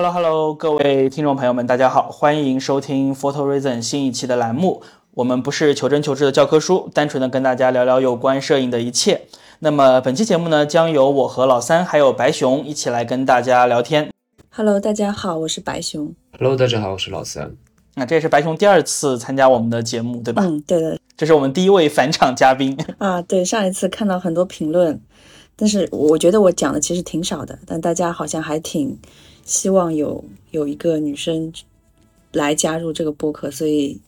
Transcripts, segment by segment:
Hello Hello，各位听众朋友们，大家好，欢迎收听 Photo Reason 新一期的栏目。我们不是求真求知的教科书，单纯的跟大家聊聊有关摄影的一切。那么本期节目呢，将由我和老三还有白熊一起来跟大家聊天。Hello，大家好，我是白熊。Hello，大家好，我是老三。那这也是白熊第二次参加我们的节目，对吧？嗯，对的。这是我们第一位返场嘉宾。啊，对，上一次看到很多评论，但是我觉得我讲的其实挺少的，但大家好像还挺希望有有一个女生来加入这个播客，所以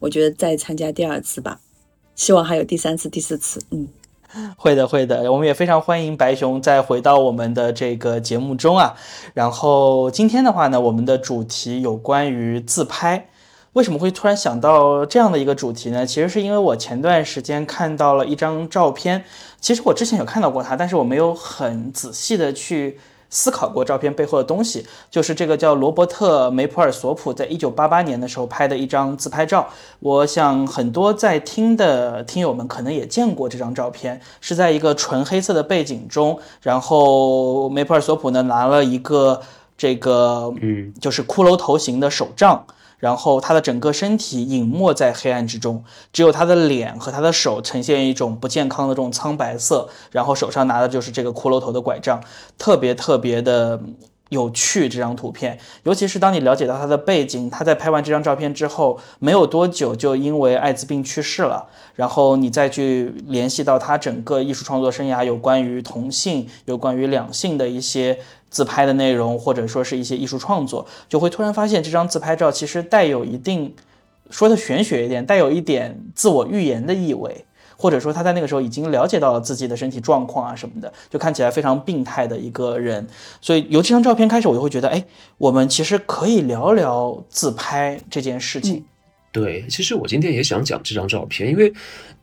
我觉得再参加第二次吧，希望还有第三次、第四次。嗯，会的，会的，我们也非常欢迎白熊再回到我们的这个节目中啊。然后今天的话呢，我们的主题有关于自拍。为什么会突然想到这样的一个主题呢？其实是因为我前段时间看到了一张照片，其实我之前有看到过它，但是我没有很仔细的去思考过照片背后的东西。就是这个叫罗伯特·梅普尔索普在一九八八年的时候拍的一张自拍照。我想很多在听的听友们可能也见过这张照片，是在一个纯黑色的背景中，然后梅普尔索普呢拿了一个这个嗯，就是骷髅头型的手杖。然后他的整个身体隐没在黑暗之中，只有他的脸和他的手呈现一种不健康的这种苍白色，然后手上拿的就是这个骷髅头的拐杖，特别特别的有趣。这张图片，尤其是当你了解到他的背景，他在拍完这张照片之后，没有多久就因为艾滋病去世了。然后你再去联系到他整个艺术创作生涯，有关于同性、有关于两性的一些。自拍的内容，或者说是一些艺术创作，就会突然发现这张自拍照其实带有一定，说的玄学一点，带有一点自我预言的意味，或者说他在那个时候已经了解到了自己的身体状况啊什么的，就看起来非常病态的一个人。所以由这张照片开始，我就会觉得，哎，我们其实可以聊聊自拍这件事情。对，其实我今天也想讲这张照片，因为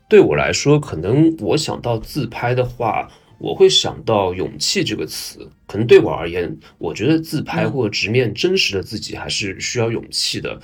对我来说，可能我想到自拍的话。我会想到“勇气”这个词，可能对我而言，我觉得自拍或直面真实的自己还是需要勇气的。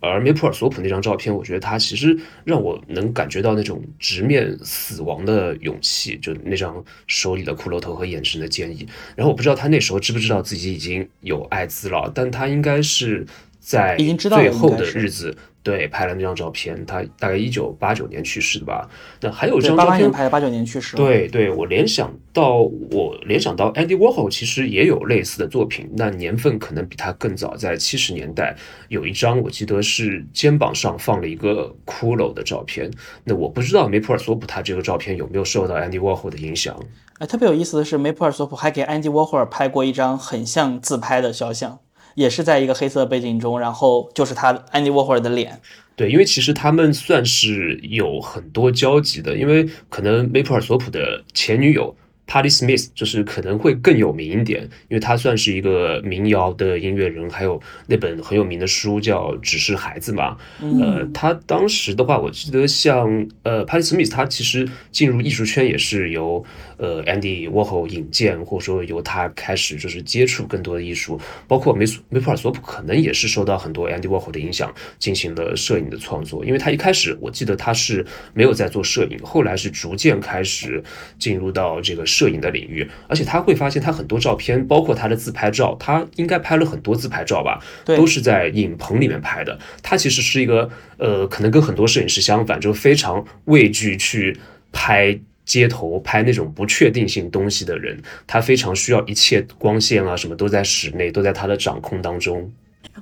而梅普尔索普那张照片，我觉得他其实让我能感觉到那种直面死亡的勇气，就那张手里的骷髅头和眼神的坚毅。然后我不知道他那时候知不知道自己已经有艾滋了，但他应该是在最后的日子。对，拍了那张照片，他大概一九八九年去世的吧。那还有一张照片，拍的八九年去世。对对，我联想到我联想到 Andy Warhol 其实也有类似的作品，那年份可能比他更早，在七十年代有一张我记得是肩膀上放了一个骷髅的照片。那我不知道梅普尔索普他这个照片有没有受到 Andy Warhol 的影响。哎，特别有意思的是，梅普尔索普还给 Andy Warhol 拍过一张很像自拍的肖像。也是在一个黑色背景中，然后就是他安迪沃霍尔的脸。对，因为其实他们算是有很多交集的，因为可能梅普尔索普的前女友 Patti Smith 就是可能会更有名一点，因为他算是一个民谣的音乐人，还有那本很有名的书叫《只是孩子》嘛。嗯、呃，他当时的话，我记得像呃 Patti Smith，他其实进入艺术圈也是由呃 Andy Warhol 引荐，或者说由他开始就是接触更多的艺术，包括梅梅普尔索普可能也是受到很多 Andy Warhol 的影响，进行了摄影的创作。因为他一开始我记得他是没有在做摄影，后来是逐渐开始进入到这个摄影的领域，而且他会发现他很多照片，包括他的自拍照，他应该拍了很多自拍照吧，都是在影棚里面拍的。他其实是一个呃，可能跟很多摄影师相反，就非常畏惧去拍。街头拍那种不确定性东西的人，他非常需要一切光线啊，什么都在室内，都在他的掌控当中。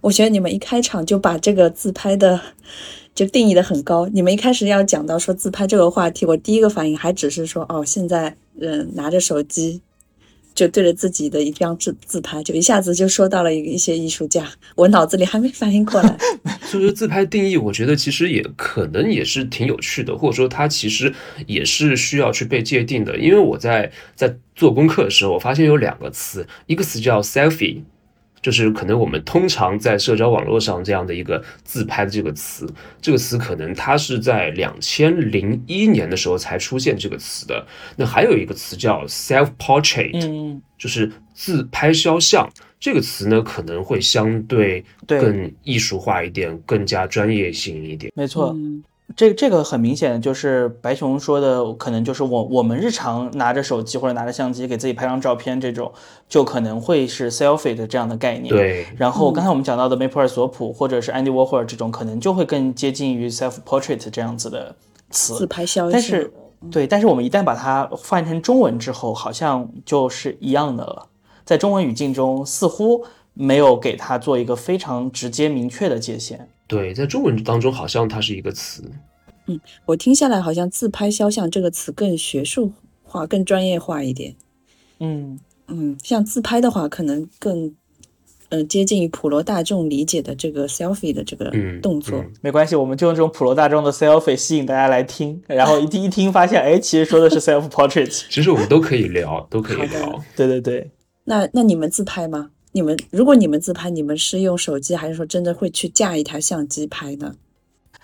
我觉得你们一开场就把这个自拍的就定义的很高。你们一开始要讲到说自拍这个话题，我第一个反应还只是说，哦，现在嗯拿着手机就对着自己的一张自自拍，就一下子就说到了一一些艺术家，我脑子里还没反应过来。所以说自拍定义，我觉得其实也可能也是挺有趣的，或者说它其实也是需要去被界定的。因为我在在做功课的时候，我发现有两个词，一个词叫 selfie。就是可能我们通常在社交网络上这样的一个自拍的这个词，这个词可能它是在两千零一年的时候才出现这个词的。那还有一个词叫 self portrait，嗯，就是自拍肖像。这个词呢可能会相对更艺术化一点，更加专业性一点。没错。嗯这这个很明显就是白熊说的，可能就是我我们日常拿着手机或者拿着相机给自己拍张照片，这种就可能会是 selfie 的这样的概念。。对，然后刚才我们讲到的梅普尔索普或者是 Andy Warhol 这种，可能就会更接近于 self portrait 这样子的词。自拍肖像，但是，对，但是我们一旦把它翻成中文之后，好像就是一样的了。在中文语境中，似乎没有给它做一个非常直接明确的界限。对，在中文当中好像它是一个词。嗯我听下来好像“自拍肖像”这个词更学术化、更专业化一点。嗯，嗯，像自拍的话，可能更呃接近于普罗大众理解的这个 selfie 的这个嗯，动作。嗯没关系，我们就用这种普罗大众的 selfie 吸引大家来听，然后一听一听发现，哎，其实说的是 self portrait。其实我们都可以聊，都可以聊。对对对，那那你们自拍吗？你们如果你们自拍，你们是用手机，还是说真的会去架一台相机拍呢？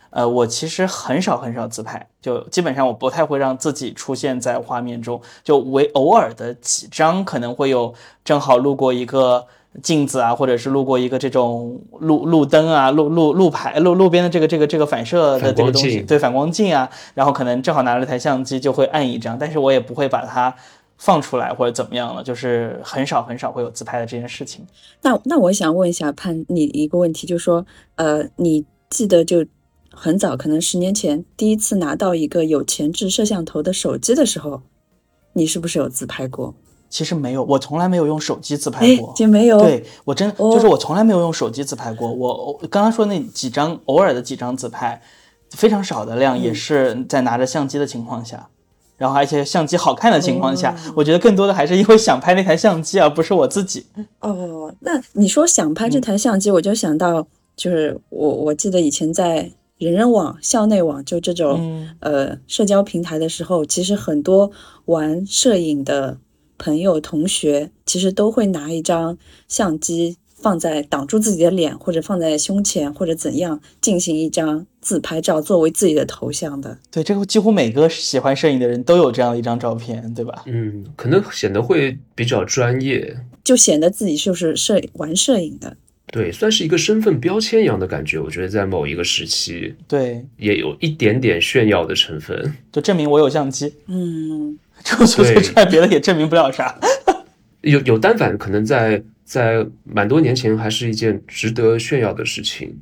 呃，我其实很少很少自拍，就基本上我不太会让自己出现在画面中，就唯偶尔的几张可能会有正好路过一个镜子啊，或者是路过一个这种路路灯啊、路路路牌、路路边的这个这个这个反射的这个东西，反对反光镜啊，然后可能正好拿了台相机就会按一张，但是我也不会把它放出来或者怎么样了，就是很少很少会有自拍的这件事情。那那我想问一下潘你一个问题，就是说，呃，你记得就很早，可能十年前第一次拿到一个有前置摄像头的手机的时候，你是不是有自拍过？其实没有，我从来没有用手机自拍哎过，。就没有。对我真哦就是我从来没有用手机自拍过。我我刚刚说那几张偶尔的几张自拍，非常少的量，嗯也是在拿着相机的情况下，然后而且相机好看的情况下，哦我觉得更多的还是因为想拍那台相机，而不是我自己。哦，那你说想拍这台相机，我就想到，就是我我记得以前在人人网、校内网就这种、嗯呃社交平台的时候，其实很多玩摄影的朋友、同学，其实都会拿一张相机放在挡住自己的脸，或者放在胸前，或者怎样进行一张自拍照作为自己的头像的。对，这个几乎每个喜欢摄影的人都有这样的一张照片，对吧？嗯，可能显得会比较专业，就显得自己就是摄玩摄影的，对，算是一个身份标签一样的感觉。我觉得在某一个时期对，也有一点点炫耀的成分。就证明我有相机，嗯，除除此对之外，别的也证明不了啥。有有单反，可能在在蛮多年前还是一件值得炫耀的事情。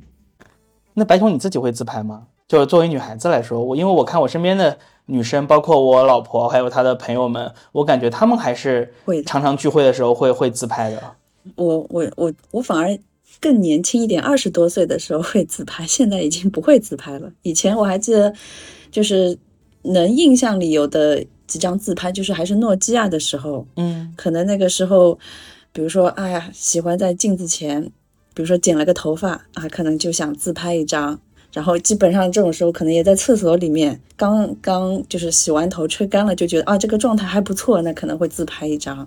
那白熊你自己会自拍吗？就是作为女孩子来说，我因为我看我身边的女生，包括我老婆还有她的朋友们，我感觉她们还是会常常聚会的时候会会自拍的。我我我我反而更年轻一点，二十多岁的时候会自拍，现在已经不会自拍了。以前我还记得，就是能印象里有的几张自拍，就是还是诺基亚的时候，嗯可能那个时候，比如说，哎呀，喜欢在镜子前，比如说剪了个头发啊，可能就想自拍一张。然后基本上这种时候，可能也在厕所里面，刚刚就是洗完头吹干了，就觉得啊这个状态还不错，那可能会自拍一张，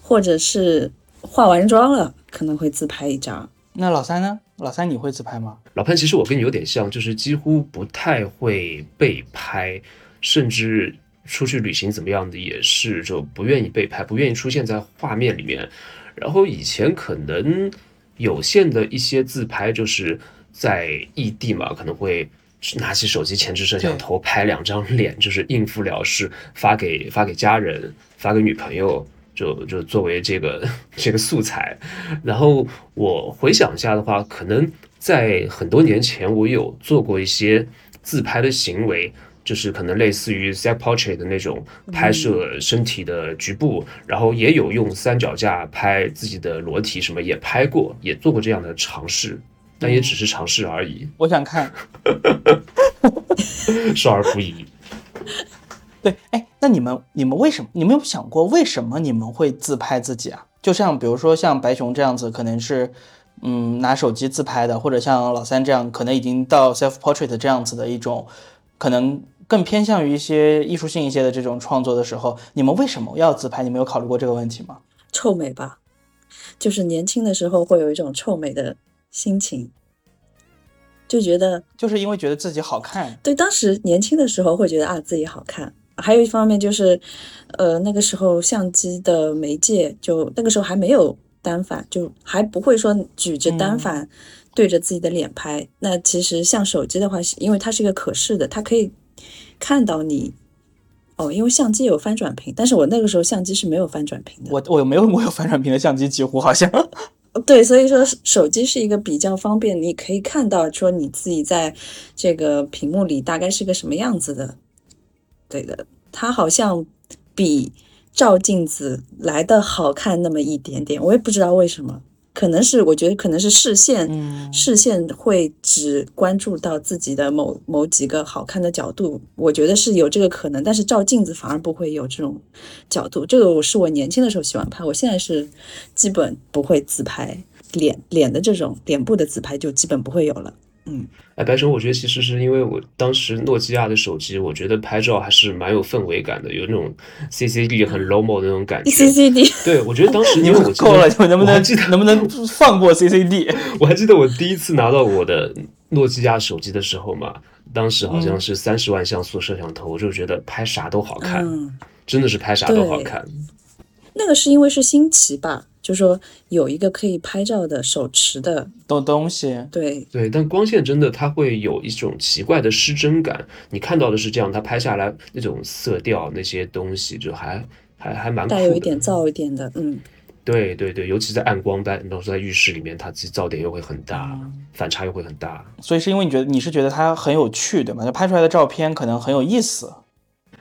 或者是化完妆了，可能会自拍一张。那老三呢？老三你会自拍吗？老潘，其实我跟你有点像，就是几乎不太会被拍，甚至出去旅行怎么样的也是就不愿意被拍，不愿意出现在画面里面。然后以前可能有限的一些自拍，就是在异地嘛，可能会拿起手机前置摄像头拍两张脸，就是应付了事，发给发给家人，发给女朋友。就就作为这个 这个素材，然后我回想一下的话，可能在很多年前，我有做过一些自拍的行为，就是可能类似于 self portrait 的那种拍摄身体的局部，然后也有用三脚架拍自己的裸体，什么也拍过，也做过这样的尝试，但也只是尝试而已，我想看。少儿不宜。对，哎，那你们你们为什么？你们有想过为什么你们会自拍自己啊？就像比如说像白熊这样子，可能是嗯拿手机自拍的，或者像老三这样，可能已经到 self portrait 这样子的一种，可能更偏向于一些艺术性一些的这种创作的时候，你们为什么要自拍？你们有考虑过这个问题吗？臭美吧，就是年轻的时候会有一种臭美的心情，就觉得就是因为觉得自己好看，对，当时年轻的时候会觉得啊自己好看，还有一方面就是，呃那个时候相机的媒介就那个时候还没有单反，就还不会说举着单反对着自己的脸拍。那其实像手机的话，因为它是一个可视的，它可以看到你。哦，因为相机有翻转屏，但是我那个时候相机是没有翻转屏的。我我没有我有翻转屏的相机，几乎好像。对，所以说手机是一个比较方便，你可以看到说你自己在这个屏幕里大概是个什么样子的。对的，它好像比照镜子来的好看那么一点点，我也不知道为什么。可能是我觉得可能是视线，视线会只关注到自己的某某几个好看的角度，我觉得是有这个可能。但是照镜子反而不会有这种角度，这个我是我年轻的时候喜欢拍，我现在是基本不会自拍脸脸的这种脸部的自拍就基本不会有了。嗯，哎，白熊，我觉得其实是因为我当时诺基亚的手机，我觉得拍照还是蛮有氛围感的，有那种 CCD 很 low 的那种感觉。CCD，对我觉得当时因为我够了，你们能不能能不能放过 CCD？我还记得我第一次拿到我的诺基亚手机的时候嘛，当时好像是三十万像素摄像头，我就觉得拍啥都好看，真的是拍啥都好看。那个是因为是新奇吧？就说有一个可以拍照的手持的东东西，对对，但光线真的它会有一种奇怪的失真感。你看到的是这样，它拍下来那种色调那些东西，就还还还蛮带有一点噪一点的，嗯，对对对，尤其在暗光班，都是在浴室里面，它自己噪点又会很大，反差又会很大。所以是因为你觉得你是觉得它很有趣，对吗？就拍出来的照片可能很有意思。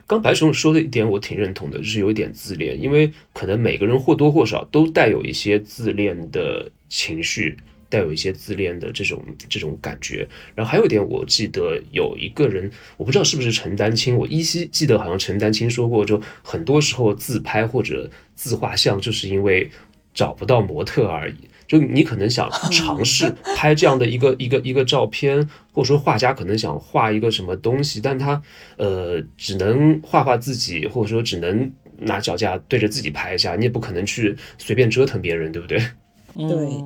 刚白熊说的一点我挺认同的，就是有一点自恋，因为可能每个人或多或少都带有一些自恋的情绪，带有一些自恋的这种这种感觉。然后还有一点，我记得有一个人，我不知道是不是陈丹青，我依稀记得好像陈丹青说过，就很多时候自拍或者自画像，就是因为找不到模特而已。就你可能想尝试拍这样的一个 一个一个照片，或者说画家可能想画一个什么东西，但他呃只能画画自己，或者说只能拿脚架对着自己拍一下，你也不可能去随便折腾别人，对不对？对，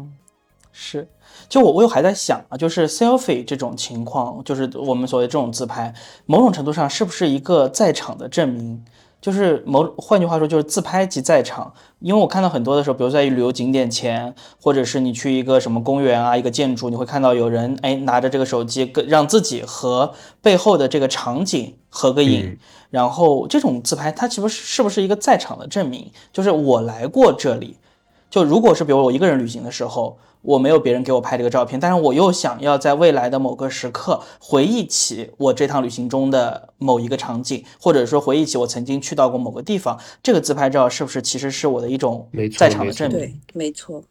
是。就我我又还在想啊，就是 selfie 这种情况，就是我们所谓这种自拍，某种程度上是不是一个在场的证明？就是某换句话说，就是自拍即在场。因为我看到很多的时候，比如在旅游景点前，或者是你去一个什么公园啊，一个建筑，你会看到有人哎拿着这个手机，跟让自己和背后的这个场景合个影。然后这种自拍，它岂不是是不是一个在场的证明？就是我来过这里。就如果是比如我一个人旅行的时候。我没有别人给我拍这个照片，但是我又想要在未来的某个时刻回忆起我这趟旅行中的某一个场景，或者说回忆起我曾经去到过某个地方，这个自拍照是不是其实是我的一种在场的证明？对，没错。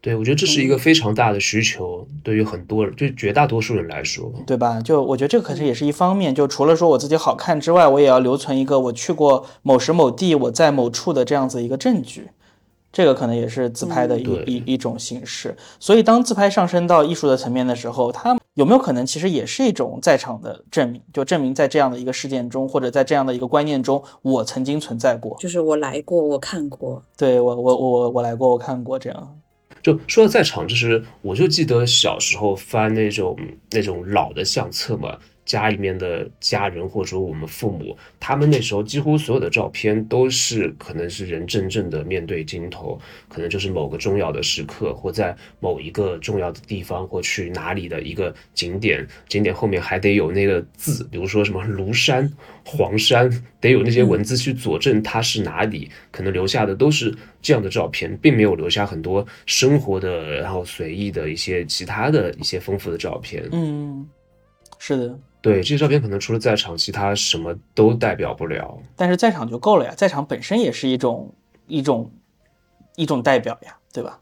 对，我觉得这是一个非常大的需求，对于很多人，对绝大多数人来说，对吧？就我觉得这个可是也是一方面，就除了说我自己好看之外，我也要留存一个我去过某时某地，我在某处的这样子一个证据。这个可能也是自拍的一一一种形式，所以当自拍上升到艺术的层面的时候，它有没有可能其实也是一种在场的证明？就证明在这样的一个事件中，或者在这样的一个观念中，我曾经存在过，就是我来过，我看过，对我我我我来过，我看过这样。就说到在场，就是我就记得小时候翻那种那种老的相册嘛。家里面的家人或者说我们父母，他们那时候几乎所有的照片都是可能是人正正的面对镜头，可能就是某个重要的时刻，或在某一个重要的地方，或去哪里的一个景点，景点后面还得有那个字，比如说什么庐山、黄山，得有那些文字去佐证它是哪里，可能留下的都是这样的照片，并没有留下很多生活的，然后随意的一些其他的一些丰富的照片。嗯，是的。对这些照片，可能除了在场，其他什么都代表不了。但是在场就够了呀，在场本身也是一种一种一种代表呀，对吧？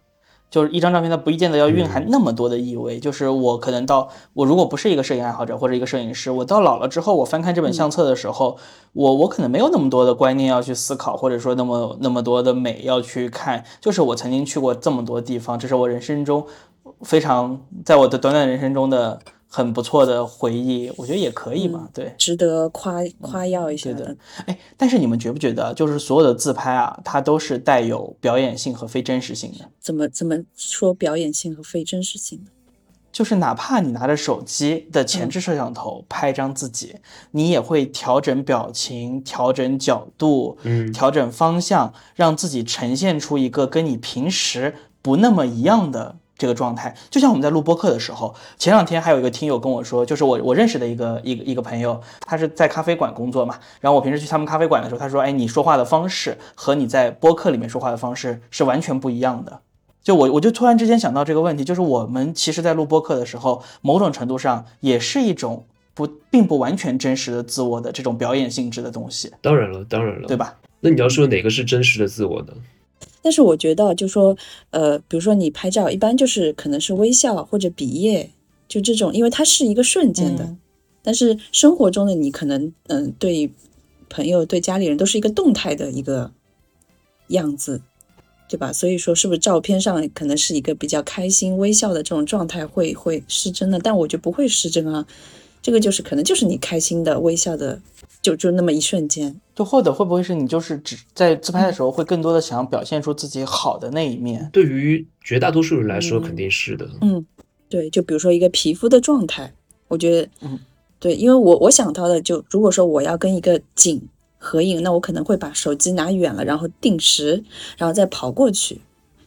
就是一张照片，它不一定得要蕴含那么多的意味。就是我可能到我如果不是一个摄影爱好者或者一个摄影师，我到老了之后，我翻看这本相册的时候，我我可能没有那么多的观念要去思考，或者说那么那么多的美要去看。就是我曾经去过这么多地方，这是我人生中非常在我的短短人生中的。很不错的回忆，我觉得也可以嘛，对，值得夸夸耀一下的。哎，但是你们觉不觉得，就是所有的自拍啊，它都是带有表演性和非真实性的？怎么怎么说表演性和非真实性呢？就是哪怕你拿着手机的前置摄像头拍张自己，你也会调整表情、调整角度、嗯，调整方向，让自己呈现出一个跟你平时不那么一样的这个状态。就像我们在录播客的时候，前两天还有一个听友跟我说，就是我我认识的一个一个一个朋友，他是在咖啡馆工作嘛，然后我平时去他们咖啡馆的时候，他说，哎，你说话的方式和你在播客里面说话的方式是完全不一样的。就我我就突然之间想到这个问题，就是我们其实，在录播课的时候，某种程度上也是一种不并不完全真实的自我的这种表演性质的东西，当然了，当然了，对吧？那你要说哪个是真实的自我呢？但是我觉得，就说，呃，比如说你拍照，一般就是可能是微笑或者比耶，就这种，因为它是一个瞬间的。但是生活中的你，可能，嗯，对朋友、对家里人都是一个动态的一个样子。对吧？所以说，是不是照片上可能是一个比较开心、微笑的这种状态会会失真的？但我觉得不会失真啊，这个就是可能就是你开心的、微笑的，就就那么一瞬间。就或者会不会是你就是只在自拍的时候会更多的想表现出自己好的那一面？对于绝大多数人来说，肯定是的。嗯，对，就比如说一个皮肤的状态，我觉得，嗯，对，因为我我想到的就如果说我要跟一个景。合影，那我可能会把手机拿远了，然后定时，然后再跑过去，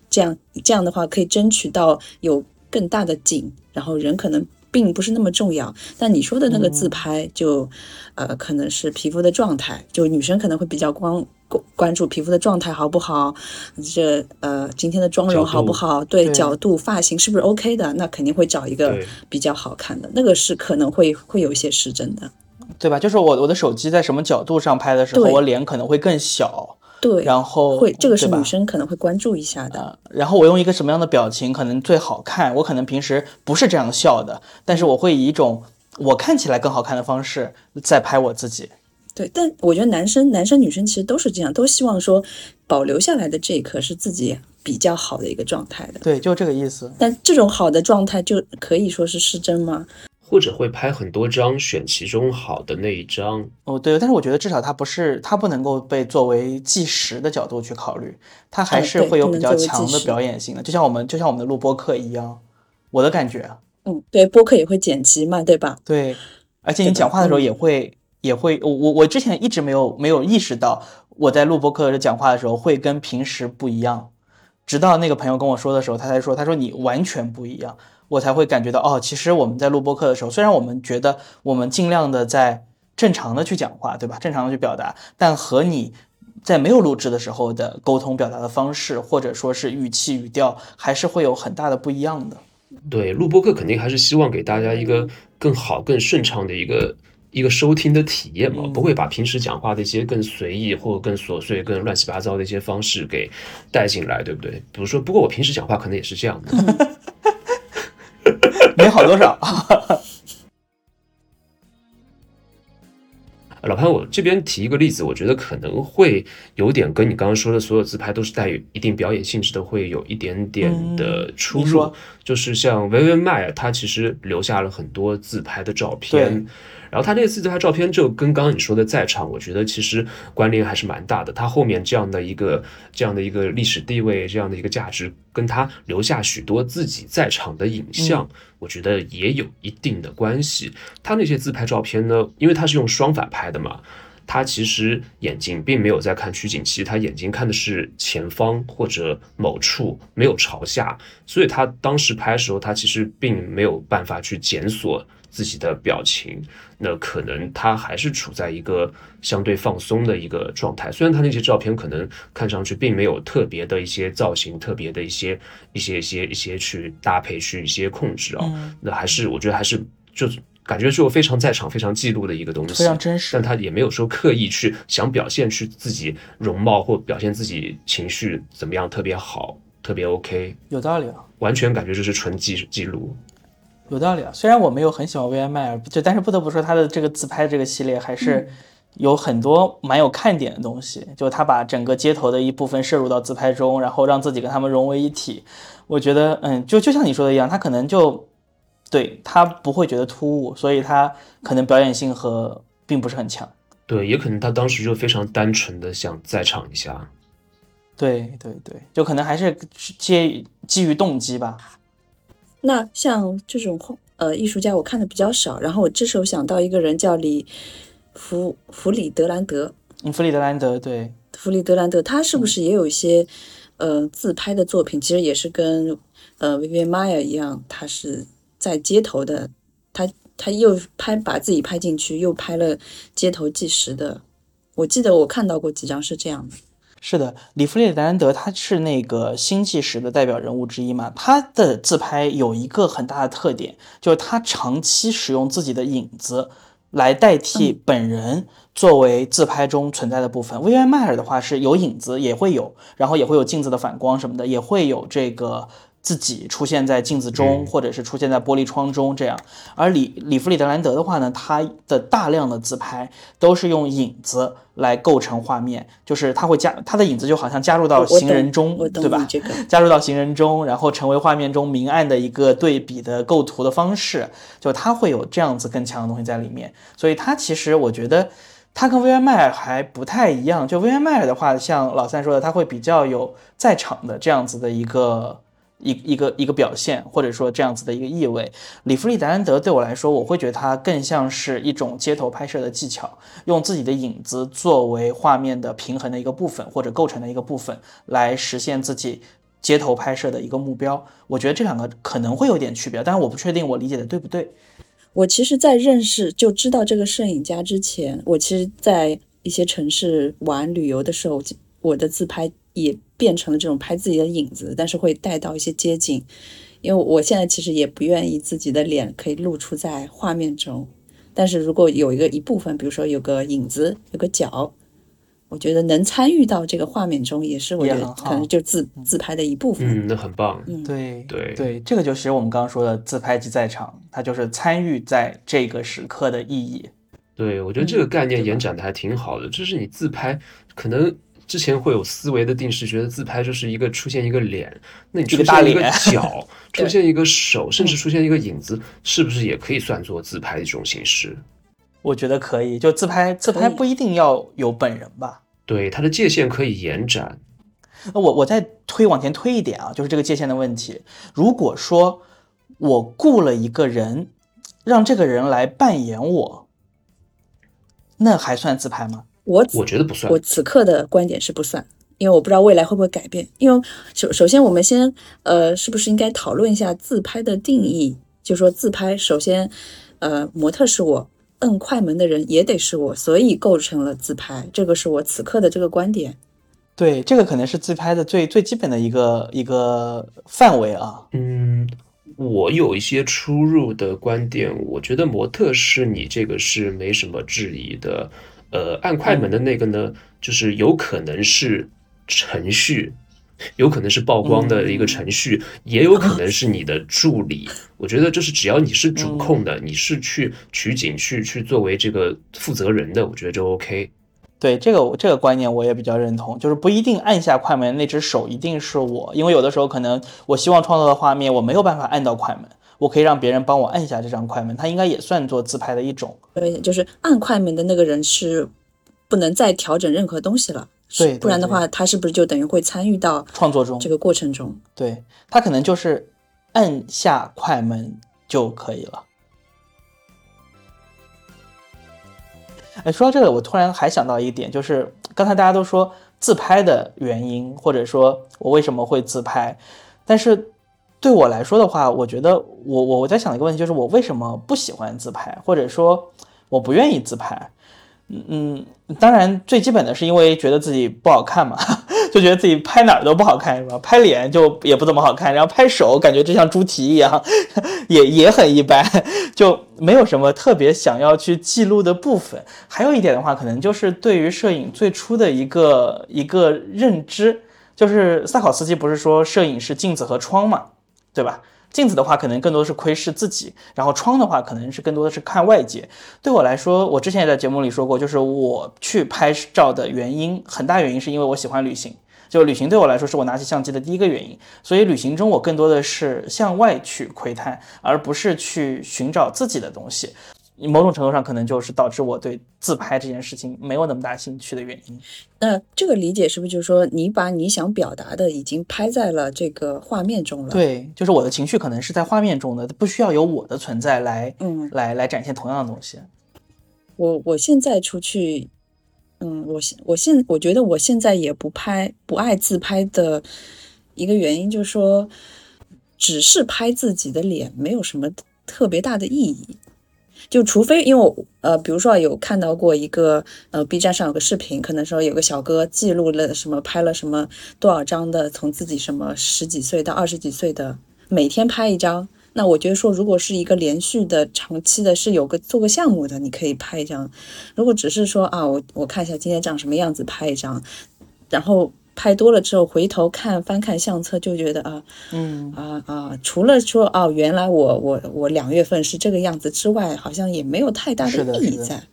这样这样的话可以争取到有更大的景，然后人可能并不是那么重要。但你说的那个自拍，就呃可能是皮肤的状态，就女生可能会比较关关注皮肤的状态好不好，这呃今天的妆容好不好，对角度、发型是不是 OK 的，那肯定会找一个比较好看的，那个是可能会会有一些失真的。对吧？就是我我的手机在什么角度上拍的时候，我脸可能会更小。对，然后会这个是女生可能会关注一下的。然后我用一个什么样的表情可能最好看？我可能平时不是这样笑的，但是我会以一种我看起来更好看的方式在拍我自己。对，但我觉得男生、男生、女生其实都是这样，都希望说保留下来的这一刻是自己比较好的一个状态的。对，就这个意思。但这种好的状态就可以说是失真吗？或者会拍很多张，选其中好的那一张。哦，对，但是我觉得至少它不是，它不能够被作为计时的角度去考虑，它还是会有比较强的表演性的，就像我们就像我们的录播课一样，我的感觉。嗯，对，播客也会剪辑嘛，对吧？对，而且你讲话的时候也会也会，我我我之前一直没有没有意识到我在录播课讲话的时候会跟平时不一样，直到那个朋友跟我说的时候，他才说，他说你完全不一样。我才会感觉到哦，其实我们在录播课的时候，虽然我们觉得我们尽量的在正常的去讲话，对吧？正常的去表达，但和你在没有录制的时候的沟通表达的方式，或者说是语气语调，还是会有很大的不一样的。对，录播课肯定还是希望给大家一个更好、更顺畅的一个一个收听的体验嘛，不会把平时讲话的一些更随意或者更琐碎、更乱七八糟的一些方式给带进来，对不对？比如说，不过我平时讲话可能也是这样的。没好多少。老潘，我这边提一个例子，我觉得可能会有点跟你刚刚说的所有自拍都是带有一定表演性质的，会有一点点的出入。就是像薇薇麦，他其实留下了很多自拍的照片。然后他那次自拍照片就跟刚刚你说的在场，我觉得其实关联还是蛮大的。他后面这样的一个这样的一个历史地位，这样的一个价值，跟他留下许多自己在场的影像，我觉得也有一定的关系。他那些自拍照片呢，因为他是用双反拍的嘛，他其实眼睛并没有在看取景器，他眼睛看的是前方或者某处，没有朝下，所以他当时拍的时候，他其实并没有办法去检索。自己的表情，那可能他还是处在一个相对放松的一个状态。虽然他那些照片可能看上去并没有特别的一些造型，特别的一些一些一些一些去搭配去一些控制啊，那还是我觉得还是就感觉就非常在场、非常记录的一个东西，非常真实。但他也没有说刻意去想表现去自己容貌或表现自己情绪怎么样特别好、特别 OK。有道理啊，完全感觉就是纯记记录。有道理啊，虽然我没有很喜欢薇安麦尔，就但是不得不说他的这个自拍这个系列还是有很多蛮有看点的东西。就他把整个街头的一部分摄入到自拍中，然后让自己跟他们融为一体。我觉得，嗯，就就像你说的一样，他可能就对他不会觉得突兀，所以他可能表演性和并不是很强。对，也可能他当时就非常单纯的想在场一下。对对对，就可能还是基基于动机吧。那像这种画呃艺术家，我看的比较少。然后我这时候想到一个人叫李弗弗里德兰德，嗯，弗里德兰德对，弗里德兰德，他是不是也有一些呃自拍的作品，其实也是跟呃 Vivian Maier 一样，他是在街头的，他他又拍把自己拍进去，又拍了街头纪实的。我记得我看到过几张是这样的。是的，里弗列德兰德他是那个星际时的代表人物之一嘛。他的自拍有一个很大的特点，就是他长期使用自己的影子来代替本人作为自拍中存在的部分。薇安迈尔的话是有影子也会有，然后也会有镜子的反光什么的，也会有这个。自己出现在镜子中，或者是出现在玻璃窗中，这样。而里里弗里德兰德的话呢，他的大量的自拍都是用影子来构成画面，就是他会加他的影子，就好像加入到行人中，对吧？加入到行人中，然后成为画面中明暗的一个对比的构图的方式，就他会有这样子更强的东西在里面。所以，他其实我觉得他跟薇安迈尔还不太一样。就薇安迈尔的话，像老三说的，他会比较有在场的这样子的一个。一一个一个表现，或者说这样子的一个意味，里弗利达安德对我来说，我会觉得他更像是一种街头拍摄的技巧，用自己的影子作为画面的平衡的一个部分，或者构成的一个部分，来实现自己街头拍摄的一个目标。我觉得这两个可能会有点区别，但是我不确定我理解的对不对。我其实，在认识就知道这个摄影家之前，我其实，在一些城市玩旅游的时候，我的自拍。也变成了这种拍自己的影子，但是会带到一些街景，因为我现在其实也不愿意自己的脸可以露出在画面中，但是如果有一个一部分，比如说有个影子，有个角，我觉得能参与到这个画面中，也是我觉得可能就自自拍的一部分。嗯，那很棒。嗯，对对对，这个就是我们刚刚说的自拍即在场，它就是参与在这个时刻的意义。对，我觉得这个概念延展的还挺好的，就是你自拍可能。之前会有思维的定式，觉得自拍就是一个出现一个脸，那你出现一个脚，出现一个手，甚至出现一个影子，是不是也可以算作自拍的这种形式？我觉得可以，就自拍，自拍不一定要有本人吧？对，它的界限可以延展。那我我再推往前推一点啊，就是这个界限的问题。如果说我雇了一个人，让这个人来扮演我，那还算自拍吗？我我觉得不算，我此刻的观点是不算，因为我不知道未来会不会改变。因为首首先，我们先呃，是不是应该讨论一下自拍的定义？就说自拍，首先，呃，模特是我，摁快门的人也得是我，所以构成了自拍。这个是我此刻的这个观点。对，这个可能是自拍的最最基本的一个一个范围啊。嗯，我有一些出入的观点，我觉得模特是你这个是没什么质疑的。呃，按快门的那个呢，就是有可能是程序，有可能是曝光的一个程序，也有可能是你的助理。我觉得就是只要你是主控的，你是去取景去去作为这个负责人的，我觉得就 OK。对这个这个观念我也比较认同，就是不一定按下快门那只手一定是我，因为有的时候可能我希望创造的画面我没有办法按到快门。我可以让别人帮我按下这张快门，它应该也算作自拍的一种。对，就是按快门的那个人是不能再调整任何东西了。对，不然的话，他是不是就等于会参与到创作中这个过程中？对他可能就是按下快门就可以了。哎，说到这个，我突然还想到一点，就是刚才大家都说自拍的原因，或者说我为什么会自拍，但是。对我来说的话，我觉得我我我在想一个问题，就是我为什么不喜欢自拍，或者说我不愿意自拍？嗯嗯，当然最基本的是因为觉得自己不好看嘛，就觉得自己拍哪儿都不好看，是吧？拍脸就也不怎么好看，然后拍手感觉就像猪蹄一样，也也很一般，就没有什么特别想要去记录的部分。还有一点的话，可能就是对于摄影最初的一个一个认知，就是萨考斯基不是说摄影是镜子和窗嘛？对吧？镜子的话，可能更多的是窥视自己；然后窗的话，可能是更多的是看外界。对我来说，我之前也在节目里说过，就是我去拍照的原因，很大原因是因为我喜欢旅行。就旅行对我来说，是我拿起相机的第一个原因。所以旅行中，我更多的是向外去窥探，而不是去寻找自己的东西。某种程度上，可能就是导致我对自拍这件事情没有那么大兴趣的原因。那这个理解是不是就是说，你把你想表达的已经拍在了这个画面中了？对，就是我的情绪可能是在画面中的，不需要有我的存在来，嗯，来来展现同样的东西。我我现在出去嗯，我现我现我觉得我现在也不拍不爱自拍的一个原因，就是说，只是拍自己的脸，没有什么特别大的意义。就除非因为我呃，比如说有看到过一个呃，B 站上有个视频，可能说有个小哥记录了什么，拍了什么多少张的，从自己什么十几岁到二十几岁的，每天拍一张。那我觉得说，如果是一个连续的、长期的，是有个做个项目的，你可以拍一张。如果只是说啊，我我看一下今天长什么样子，拍一张，然后。拍多了之后，回头看翻看相册，就觉得啊，嗯啊啊，除了说哦，原来我我我两月份是这个样子之外，好像也没有太大的意义在。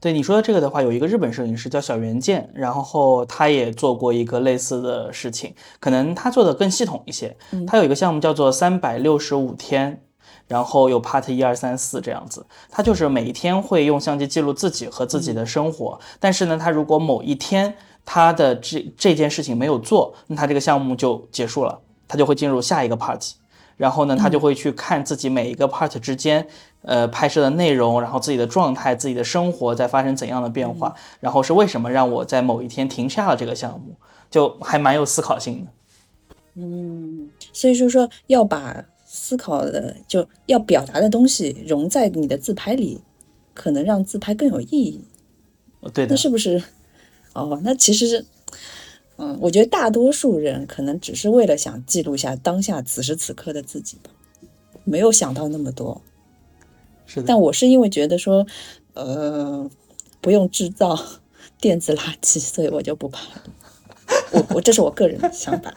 对你说的这个的话，有一个日本摄影师叫小原健，然后他也做过一个类似的事情，可能他做的更系统一些。他有一个项目叫做三百六十五天，然后有 part 一二三四这样子。他就是每一天会用相机记录自己和自己的生活，但是呢，他如果某一天。他的这这件事情没有做，那他这个项目就结束了，他就会进入下一个 part，然后呢，他就会去看自己每一个 part 之间，呃，拍摄的内容，然后自己的状态、自己的生活在发生怎样的变化，然后是为什么让我在某一天停下了这个项目，就还蛮有思考性的。嗯，所以说说要把思考的就要表达的东西融在你的自拍里，可能让自拍更有意义。对的，那是不是？哦，那其实，嗯，我觉得大多数人可能只是为了想记录下当下此时此刻的自己吧，没有想到那么多。是的。但我是因为觉得说，呃，不用制造 电子垃圾，所以我就不怕。我我这是我个人的想法。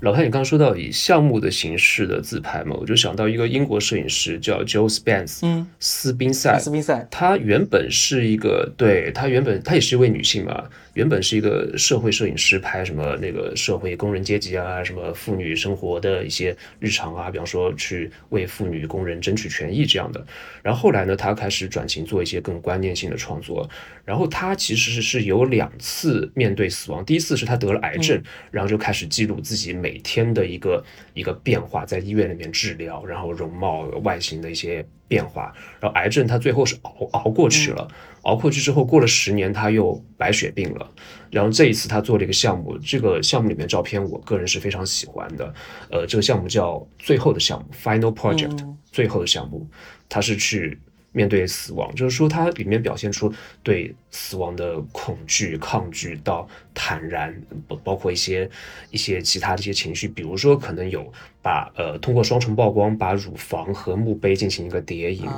老潘，你刚刚说到以项目的形式的自拍嘛，我就想到一个英国摄影师叫 Joe Spence，嗯，斯宾塞，斯宾塞，他原本是一个，对他原本他也是一位女性嘛。原本是一个社会摄影师，拍什么那个社会工人阶级啊，什么妇女生活的一些日常啊，比方说去为妇女工人争取权益这样的。然后后来呢，他开始转型做一些更观念性的创作。然后他其实是有两次面对死亡，第一次是他得了癌症，然后就开始记录自己每天的一个一个变化，在医院里面治疗，然后容貌外形的一些变化。然后癌症他最后是熬熬过去了。熬过去之后，过了十年，他又白血病了。然后这一次他做了一个项目，这个项目里面照片，我个人是非常喜欢的。呃，这个项目叫《最后的项目》（Final Project），最后的项目，他是去。面对死亡，就是说它里面表现出对死亡的恐惧、抗拒到坦然，包包括一些一些其他的一些情绪，比如说可能有把呃通过双重曝光把乳房和墓碑进行一个叠影，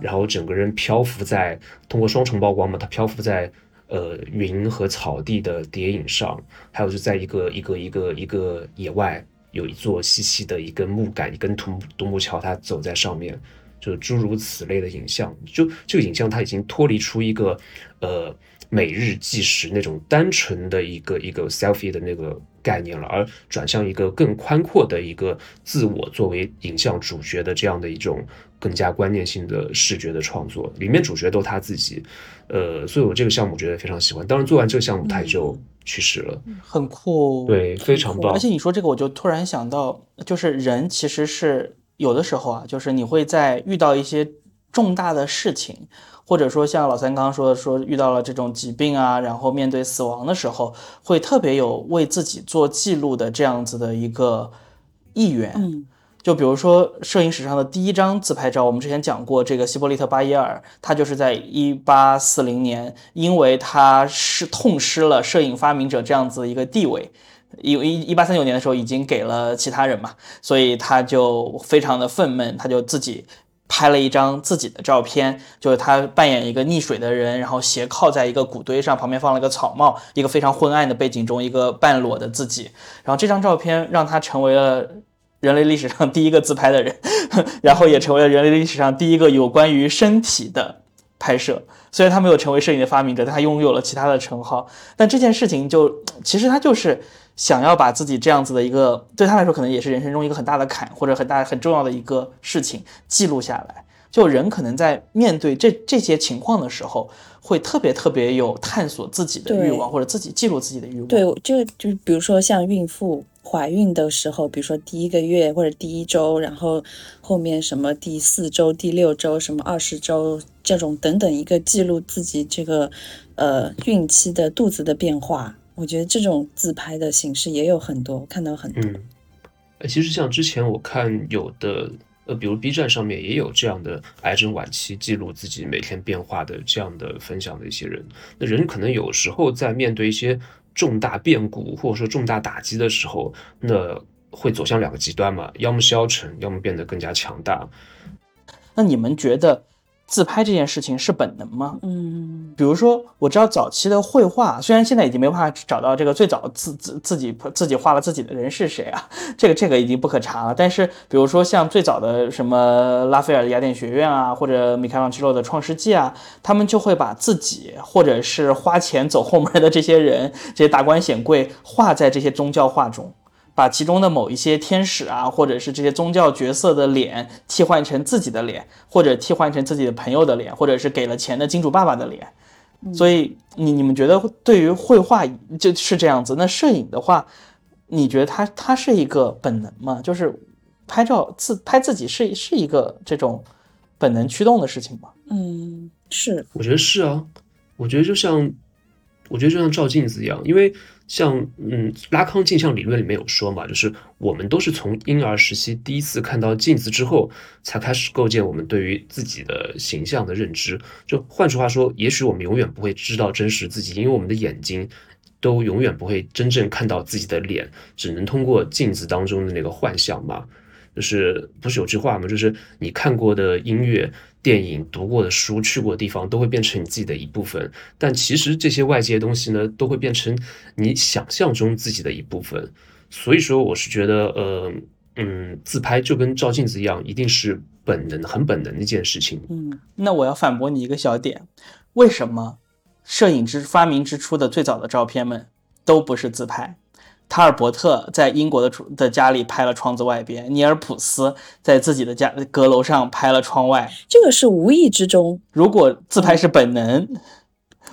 然后整个人漂浮在通过双重曝光嘛，它漂浮在呃云和草地的叠影上，还有就在一个一个一个一个野外有一座细细的一根木杆，一根独独木桥，它走在上面。就诸如此类的影像，就这个影像它已经脱离出一个，呃，每日计时那种单纯的一个一个 selfie 的那个概念了，而转向一个更宽阔的一个自我作为影像主角的这样的一种更加观念性的视觉的创作，里面主角都他自己，呃，所以我这个项目觉得非常喜欢。当然做完这个项目他也就去世了，很酷，对，非常棒。而且你说这个，我就突然想到，就是人其实是。有的时候啊，就是你会在遇到一些重大的事情，或者说像老三刚刚说的，说遇到了这种疾病啊，然后面对死亡的时候，会特别有为自己做记录的这样子的一个意愿。嗯，就比如说摄影史上的第一张自拍照，我们之前讲过，这个希伯利特巴耶尔，他就是在一八四零年，因为他是痛失了摄影发明者这样子一个地位。因为一一八三九年的时候已经给了其他人嘛，所以他就非常的愤懑，他就自己拍了一张自己的照片，就是他扮演一个溺水的人，然后斜靠在一个谷堆上，旁边放了个草帽，一个非常昏暗的背景中，一个半裸的自己。然后这张照片让他成为了人类历史上第一个自拍的人，然后也成为了人类历史上第一个有关于身体的拍摄。虽然他没有成为摄影的发明者，但他拥有了其他的称号。但这件事情就其实他就是。想要把自己这样子的一个，对他来说可能也是人生中一个很大的坎，或者很大很重要的一个事情记录下来。就人可能在面对这这些情况的时候，会特别特别有探索自己的欲望，或者自己记录自己的欲望。对，就就比如说像孕妇，怀孕的时候，比如说第一个月或者第一周，然后后面什么第四周、第六周、什么二十周这种等等一个记录自己这个呃孕期的肚子的变化。我觉得这种自拍的形式也有很多，看到很多。嗯，呃，其实像之前我看有的，呃，比如 B 站上面也有这样的癌症晚期记录自己每天变化的这样的分享的一些人。那人可能有时候在面对一些重大变故或者说重大打击的时候，那会走向两个极端嘛，要么消沉，要么变得更加强大。那你们觉得？自拍这件事情是本能吗？嗯，比如说，我知道早期的绘画，虽然现在已经没办法找到这个最早自自自己自己画了自己的人是谁啊，这个这个已经不可查了。但是，比如说像最早的什么拉斐尔的雅典学院啊，或者米开朗基罗的《创世纪》啊，他们就会把自己或者是花钱走后门的这些人，这些达官显贵画在这些宗教画中。把其中的某一些天使啊，或者是这些宗教角色的脸替换成自己的脸，或者替换成自己的朋友的脸，或者是给了钱的金主爸爸的脸。所以，你你们觉得对于绘画就是这样子？那摄影的话，你觉得它它是一个本能吗？就是拍照自拍自己是是一个这种本能驱动的事情吗？嗯，是，我觉得是啊，我觉得就像，我觉得就像照镜子一样，因为。像嗯，拉康镜像理论里面有说嘛，就是我们都是从婴儿时期第一次看到镜子之后，才开始构建我们对于自己的形象的认知。就换句话说，也许我们永远不会知道真实自己，因为我们的眼睛都永远不会真正看到自己的脸，只能通过镜子当中的那个幻象嘛。就是不是有句话吗？就是你看过的音乐、电影、读过的书、去过的地方，都会变成你自己的一部分。但其实这些外界东西呢，都会变成你想象中自己的一部分。所以说，我是觉得，呃，嗯，自拍就跟照镜子一样，一定是本能、很本能的一件事情。嗯，那我要反驳你一个小点：为什么摄影之发明之初的最早的照片们都不是自拍？塔尔伯特在英国的的家里拍了窗子外边，尼尔普斯在自己的家阁楼上拍了窗外。这个是无意之中。如果自拍是本能，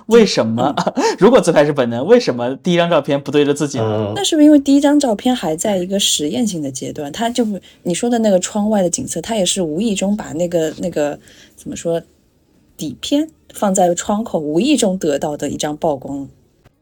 为什么？如果自拍是本能，为什么第一张照片不对着自己呢？那是不是因为第一张照片还在一个实验性的阶段？他就你说的那个窗外的景色，他也是无意中把那个那个怎么说底片放在窗口，无意中得到的一张曝光，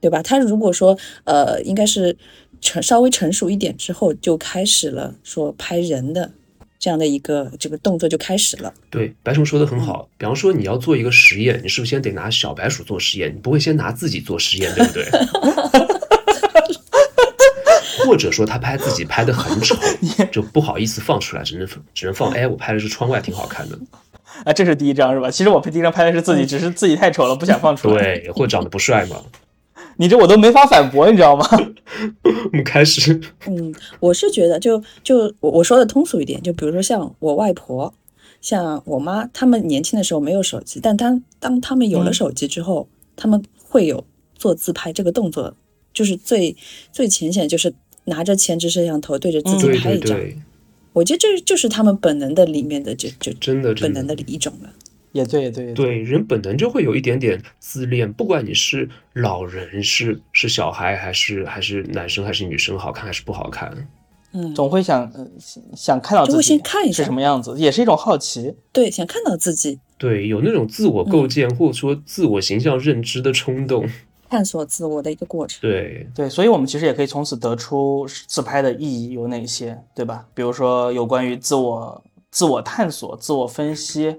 对吧？他如果说呃，应该是。成稍微成熟一点之后，就开始了说拍人的这样的一个这个动作就开始了。对，白熊说的很好。比方说你要做一个实验，你是不是先得拿小白鼠做实验？你不会先拿自己做实验，对不对？或者说他拍自己拍的很丑，就不好意思放出来，只能只能放。哎，我拍的是窗外，挺好看的。啊，这是第一张是吧？其实我拍第一张拍的是自己，只是自己太丑了，不想放出来。对，或长得不帅嘛。你这我都没法反驳，你知道吗？我们开始。嗯，我是觉得，就就我我说的通俗一点，就比如说像我外婆，像我妈，他们年轻的时候没有手机，但当当他们有了手机之后，他们会有做自拍这个动作，就是最最浅显，就是拿着前置摄像头对着自己拍一张。我觉得这就是他们本能的里面的，就就真的本能的一种了。也对，也对，对，人本能就会有一点点自恋，不管你是老人，是是小孩，还是还是男生还是女生，好看还是不好看，嗯，总会想想看到自己先看一下是什么样子，也是一种好奇，对，想看到自己，对，有那种自我构建或者说自我形象认知的冲动，探索自我的一个过程，对对，所以我们其实也可以从此得出自拍的意义有哪些，对吧？比如说有关于自我自我探索、自我分析。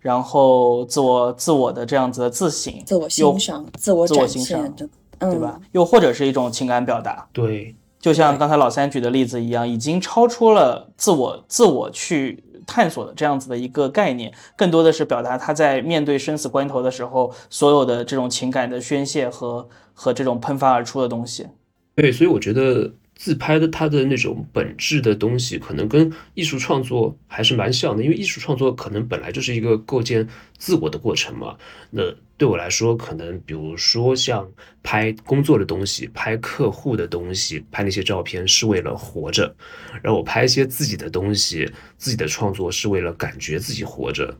然后自我自我的这样子的自省、自我欣赏、自我展现，对吧？又或者是一种情感表达，对，就像刚才老三举的例子一样，已经超出了自我自我去探索的这样子的一个概念，更多的是表达他在面对生死关头的时候，所有的这种情感的宣泄和和这种喷发而出的东西。对，所以我觉得。自拍的它的那种本质的东西，可能跟艺术创作还是蛮像的，因为艺术创作可能本来就是一个构建自我的过程嘛。那对我来说，可能比如说像拍工作的东西、拍客户的东西、拍那些照片是为了活着，然后我拍一些自己的东西、自己的创作是为了感觉自己活着。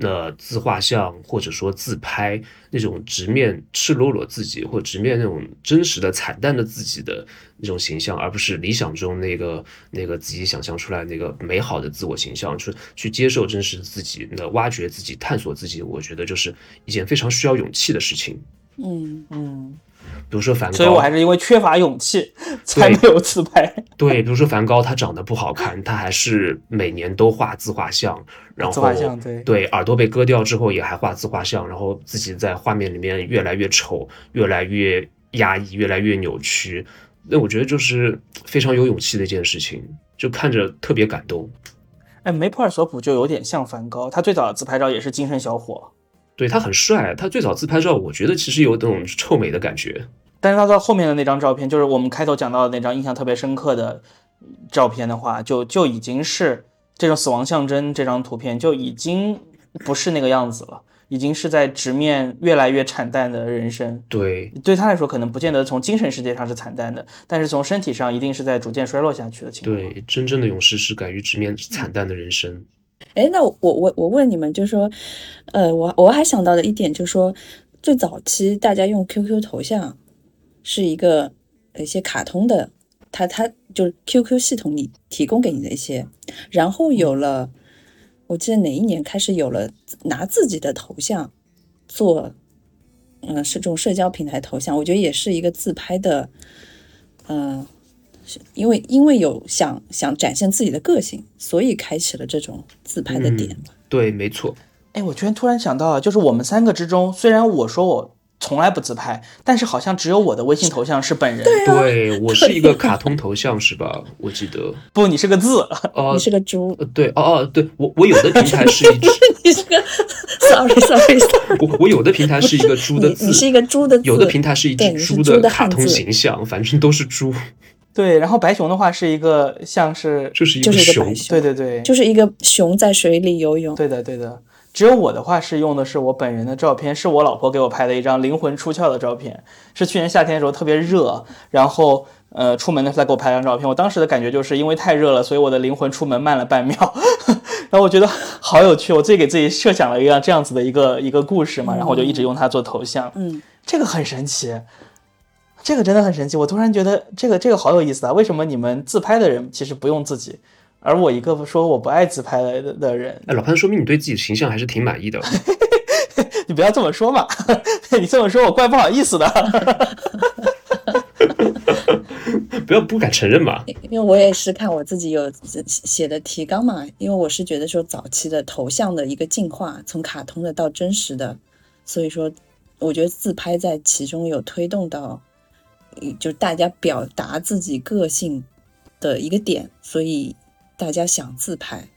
那自画像或者说自拍那种直面赤裸裸自己或直面那种真实的惨淡的自己的那种形象，而不是理想中那个那个自己想象出来那个美好的自我形象，去去接受真实的自己，那挖掘自己、探索自己，我觉得就是一件非常需要勇气的事情。嗯嗯，比如说梵高，所以我还是因为缺乏勇气才没有自拍。对，比 如说梵高，他长得不好看，他还是每年都画自画像，然后自画像对对耳朵被割掉之后也还画自画像，然后自己在画面里面越来越丑，越来越压抑，越来越扭曲。那我觉得就是非常有勇气的一件事情，就看着特别感动。哎，梅普尔索普就有点像梵高，他最早的自拍照也是精神小伙。对他很帅，他最早自拍照，我觉得其实有那种臭美的感觉。但是他到后面的那张照片，就是我们开头讲到的那张印象特别深刻的照片的话，就就已经是这种死亡象征。这张图片就已经不是那个样子了，已经是在直面越来越惨淡的人生。对，对他来说，可能不见得从精神世界上是惨淡的，但是从身体上一定是在逐渐衰落下去的情况。对，真正的勇士是敢于直面惨淡的人生。哎，那我我我问你们，就是说，呃，我我还想到的一点就是说，最早期大家用 QQ 头像是一个一些卡通的，它它就是 QQ 系统里提供给你的一些，然后有了，我记得哪一年开始有了拿自己的头像做，嗯，是这种社交平台头像，我觉得也是一个自拍的，嗯、因为因为有想想展现自己的个性，所以开启了这种自拍的点。对，没错。哎，我居然突然想到了，就是我们三个之中，虽然我说我从来不自拍，但是好像只有我的微信头像是本人。对 我是一个卡通头像是吧？我记得。不，你是个字。哦、你是个猪。呃，对，哦哦，对我我有的平台是一只，你是个，sorry sorry sorry，我我有的平台是一个猪的字，你是一个猪的字，有的平台是一只猪的卡通形象，反正都是猪，对，然后白熊的话是一个像是，就是一个。熊，对对对，就是一个熊在水里游泳。对的对的。只有我的话是用的是我本人的照片，是我老婆给我拍的一张灵魂出窍的照片，是去年夏天的时候特别热，然后呃出门的时候再给我拍张照片。我当时的感觉就是因为太热了，所以我的灵魂出门慢了半秒，然后我觉得好有趣，我自己给自己设想了一个这样子的一个一个故事嘛，然后我就一直用它做头像。嗯，这个很神奇，这个真的很神奇。我突然觉得这个这个好有意思啊！为什么你们自拍的人其实不用自己，而我一个说我不爱自拍的的人，哎，老潘，说明你对自己形象还是挺满意的。你不要这么说嘛！你这么说我怪不好意思的。不要不敢承认嘛。因为我也是看我自己有写的提纲嘛，因为我是觉得说早期的头像的一个进化，从卡通的到真实的，所以说我觉得自拍在其中有推动到，嗯就大家表达自己个性的一个点，所以大家想自拍。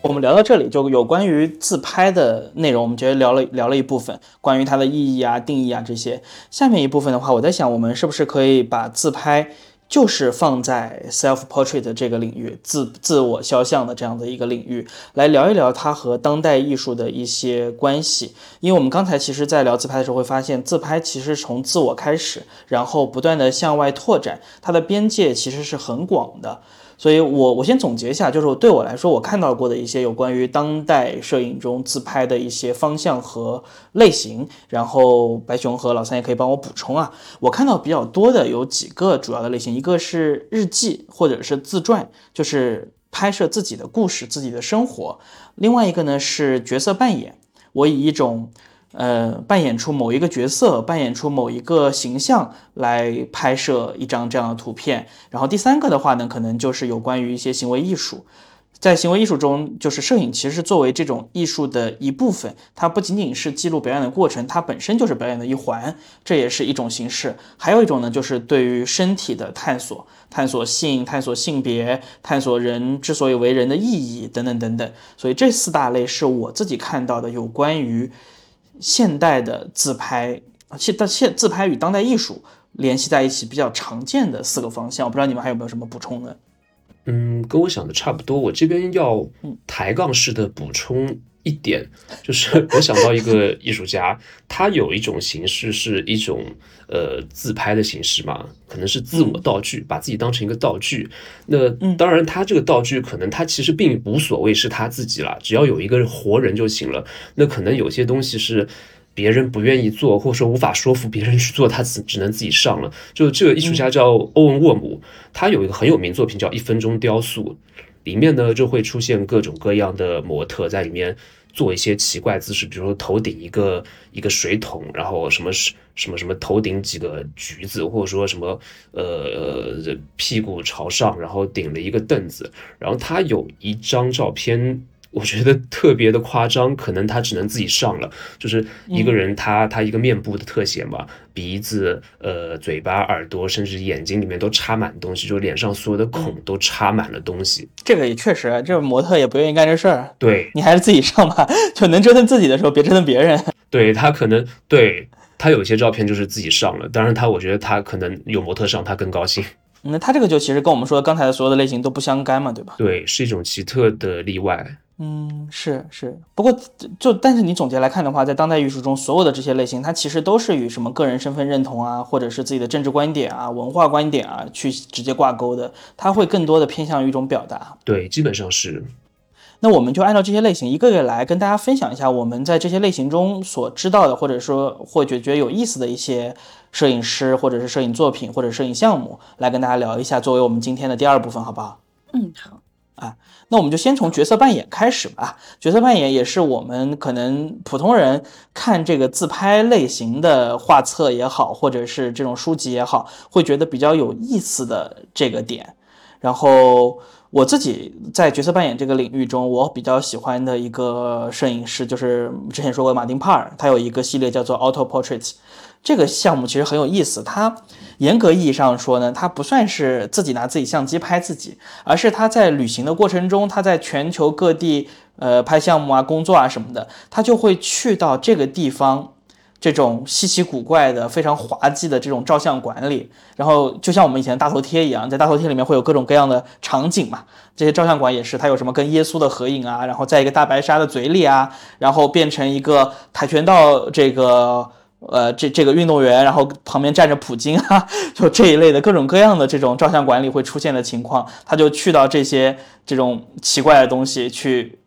我们聊到这里，就有关于自拍的内容，我们觉得聊了聊了一部分关于它的意义啊、定义啊这些。下面一部分的话，我在想，我们是不是可以把自拍就是放在 self portrait 这个领域，自自我肖像的这样的一个领域，来聊一聊它和当代艺术的一些关系。因为我们刚才其实在聊自拍的时候，会发现自拍其实从自我开始，然后不断的向外拓展，它的边界其实是很广的。所以我我先总结一下，就是对我来说，我看到过的一些有关于当代摄影中自拍的一些方向和类型，然后白熊和老三也可以帮我补充啊。我看到比较多的有几个主要的类型，一个是日记或者是自传，就是拍摄自己的故事、自己的生活；另外一个呢是角色扮演，我以一种呃，扮演出某一个角色，扮演出某一个形象来拍摄一张这样的图片。然后第三个的话呢，可能就是有关于一些行为艺术。在行为艺术中，就是摄影其实是作为这种艺术的一部分，它不仅仅是记录表演的过程，它本身就是表演的一环，这也是一种形式。还有一种呢，就是对于身体的探索，探索性、探索性别、探索人之所以为人的意义等等等等。所以这四大类是我自己看到的有关于。现代的自拍，现但现自拍与当代艺术联系在一起比较常见的四个方向，我不知道你们还有没有什么补充的？嗯，跟我想的差不多。我这边要抬杠式的补充一点，就是 我想到一个艺术家，他有一种形式是一种呃自拍的形式嘛，可能是自我道具，把自己当成一个道具。那当然，他这个道具可能他其实并无所谓是他自己了，只要有一个活人就行了。那可能有些东西是别人不愿意做，或者说无法说服别人去做，他只只能自己上了。就这个艺术家叫欧文沃姆，他有一个很有名作品叫《一分钟雕塑》。里面呢就会出现各种各样的模特在里面做一些奇怪姿势，比如说头顶一个一个水桶，然后什么什什么什么头顶几个橘子，或者说什么呃屁股朝上，然后顶了一个凳子，然后他有一张照片。我觉得特别的夸张，可能他只能自己上了，就是一个人他他一个面部的特写嘛，鼻子、呃嘴巴、耳朵，甚至眼睛里面都插满东西，就脸上所有的孔都插满了东西。这个也确实，这个模特也不愿意干这事儿。对你还是自己上吧，就能折腾自己的时候，别折腾别人。对他可能对他有些照片就是自己上了，当然他我觉得他可能有模特上他更高兴。那他这个就其实跟我们说的刚才的所有的类型都不相干嘛，对吧？对，是一种奇特的例外。嗯，是是，不过就但是你总结来看的话，在当代艺术中，所有的这些类型，它其实都是与什么个人身份认同啊，或者是自己的政治观点啊、文化观点啊去直接挂钩的，它会更多的偏向于一种表达。对，基本上是。那我们就按照这些类型一个个来跟大家分享一下我们在这些类型中所知道的，或者说或者觉得有意思的一些摄影师，或者是摄影作品或者摄影项目，来跟大家聊一下，作为我们今天的第二部分，好不好？嗯，好。啊，那我们就先从角色扮演开始吧。角色扮演也是我们可能普通人看这个自拍类型的画册也好，或者是这种书籍也好，会觉得比较有意思的这个点。然后我自己在角色扮演这个领域中，我比较喜欢的一个摄影师就是之前说过马丁帕尔，他有一个系列叫做 Auto Portraits。这个项目其实很有意思，它严格意义上说呢，它不算是自己拿自己相机拍自己，而是他在旅行的过程中，他在全球各地呃拍项目啊、工作啊什么的，他就会去到这个地方，这种稀奇古怪的、非常滑稽的这种照相馆里，然后就像我们以前大头贴一样，在大头贴里面会有各种各样的场景嘛，这些照相馆也是，它有什么跟耶稣的合影啊，然后在一个大白鲨的嘴里啊，然后变成一个跆拳道这个。呃，这这个运动员，然后旁边站着普京啊，就这一类的各种各样的这种照相馆里会出现的情况，他就去到这些这种奇怪的东西去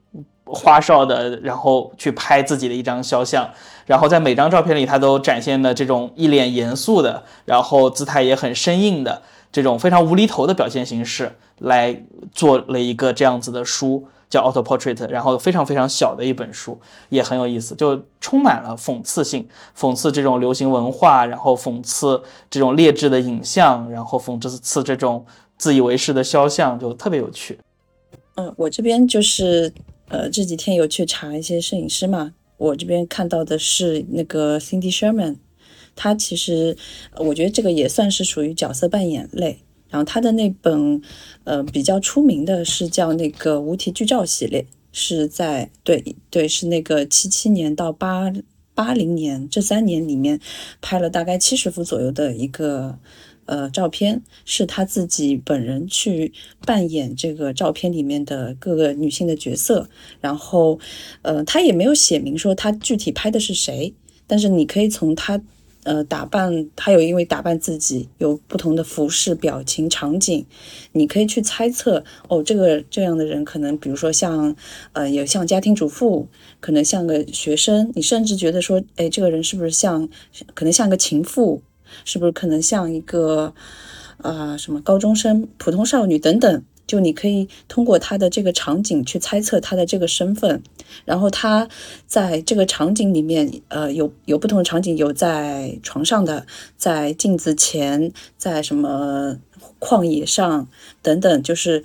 花哨的，然后去拍自己的一张肖像，然后在每张照片里，他都展现的这种一脸严肃的，然后姿态也很生硬的这种非常无厘头的表现形式，来做了一个这样子的书。叫 Auto Portrait，然后非常非常小的一本书，也很有意思，就充满了讽刺性，讽刺这种流行文化，然后讽刺这种劣质的影像，然后讽刺这种自以为是的肖像，就特别有趣。嗯，我这边就是呃这几天有去查一些摄影师嘛，我这边看到的是那个 Cindy Sherman，他其实我觉得这个也算是属于角色扮演类。然后他的那本，呃，比较出名的是叫那个无题剧照系列，是在对对是那个七七年到八八零年这三年里面拍了大概七十幅左右的一个呃照片，是他自己本人去扮演这个照片里面的各个女性的角色，然后呃他也没有写明说他具体拍的是谁，但是你可以从他。呃，打扮他有因为打扮自己有不同的服饰、表情、场景，你可以去猜测哦，这个这样的人可能，比如说像呃，有像家庭主妇，可能像个学生，你甚至觉得说，哎，这个人是不是像，可能像个情妇，是不是可能像一个啊什么高中生、普通少女等等。就你可以通过他的这个场景去猜测他的这个身份，然后他在这个场景里面，呃，有有不同的场景，有在床上的，在镜子前，在什么旷野上等等，就是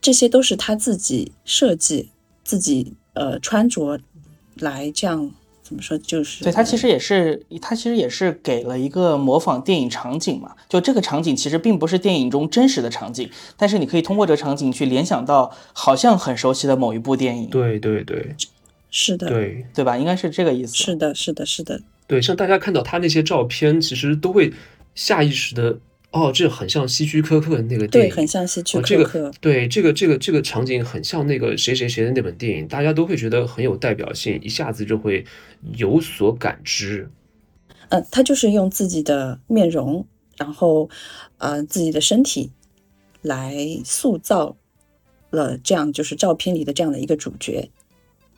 这些都是他自己设计、自己呃穿着来这样。怎么说？就是对他其实也是，他其实也是给了一个模仿电影场景嘛。就这个场景其实并不是电影中真实的场景，但是你可以通过这个场景去联想到好像很熟悉的某一部电影。对对对，是的，对对吧？应该是这个意思。是的，是的，是的。对，像大家看到他那些照片，其实都会下意识的哦，这很像希区柯克的那个电影对，很像希区哦，这个柯克。对这个这个这个场景很像那个谁谁谁的那本电影，大家都会觉得很有代表性，一下子就会有所感知。呃，他就是用自己的面容，然后呃自己的身体来塑造了这样就是照片里的这样的一个主角。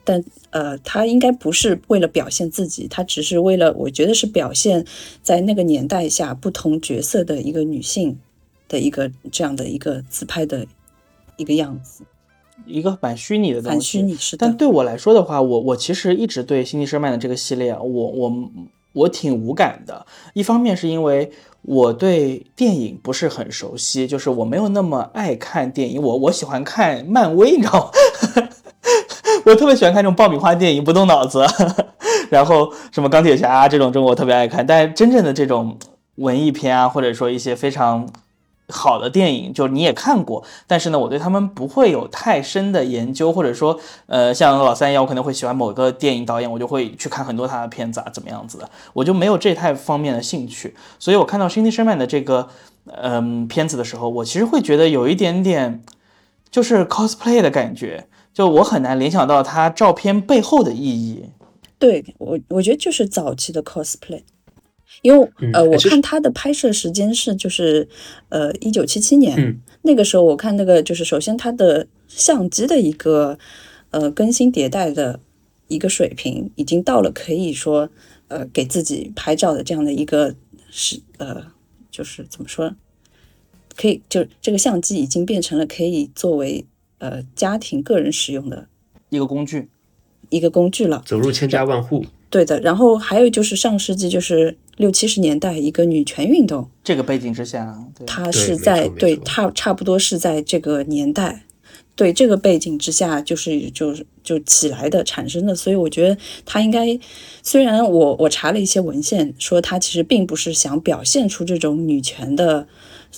但呃，他应该不是为了表现自己，他只是为了，我觉得是表现在那个年代下不同角色的一个女性的一个这样的一个自拍的一个样子，一个蛮虚拟的东西，反虚拟是的。但对我来说的话，我我其实一直对辛迪·舍曼的这个系列啊，我我我挺无感的。一方面是因为我对电影不是很熟悉，就是我没有那么爱看电影，我我喜欢看漫威，你知道吗？我特别喜欢看这种爆米花电影，不动脑子，然后什么钢铁侠啊这种这种我特别爱看，但是真正的这种文艺片啊，或者说一些非常好的电影，就你也看过，但是呢，我对他们不会有太深的研究，或者说，呃，像老三一样，我可能会喜欢某个电影导演，我就会去看很多他的片子啊，怎么样子的，我就没有这太方面的兴趣。所以我看到 Cindy Sherman 的这个，嗯、片子的时候，我其实会觉得有一点点就是 cosplay 的感觉，就我很难联想到他照片背后的意义。对我，我觉得就是早期的 cosplay，因为呃，我看他的拍摄时间是就是呃一九七七年、嗯。那个时候，我看那个就是首先他的相机的一个呃更新迭代的一个水平，已经到了可以说呃给自己拍照的这样的一个是呃就是怎么说，可以就这个相机已经变成了可以作为呃家庭个人使用的一个工具，一个工具了。走入千家万户，对的，然后还有就是上世纪就是六七十年代一个女权运动，这个背景之下，对，它是在对差差不多是在这个年代，对这个背景之下，就是就是就起来的产生的，所以我觉得他应该，虽然我我查了一些文献，说他其实并不是想表现出这种女权的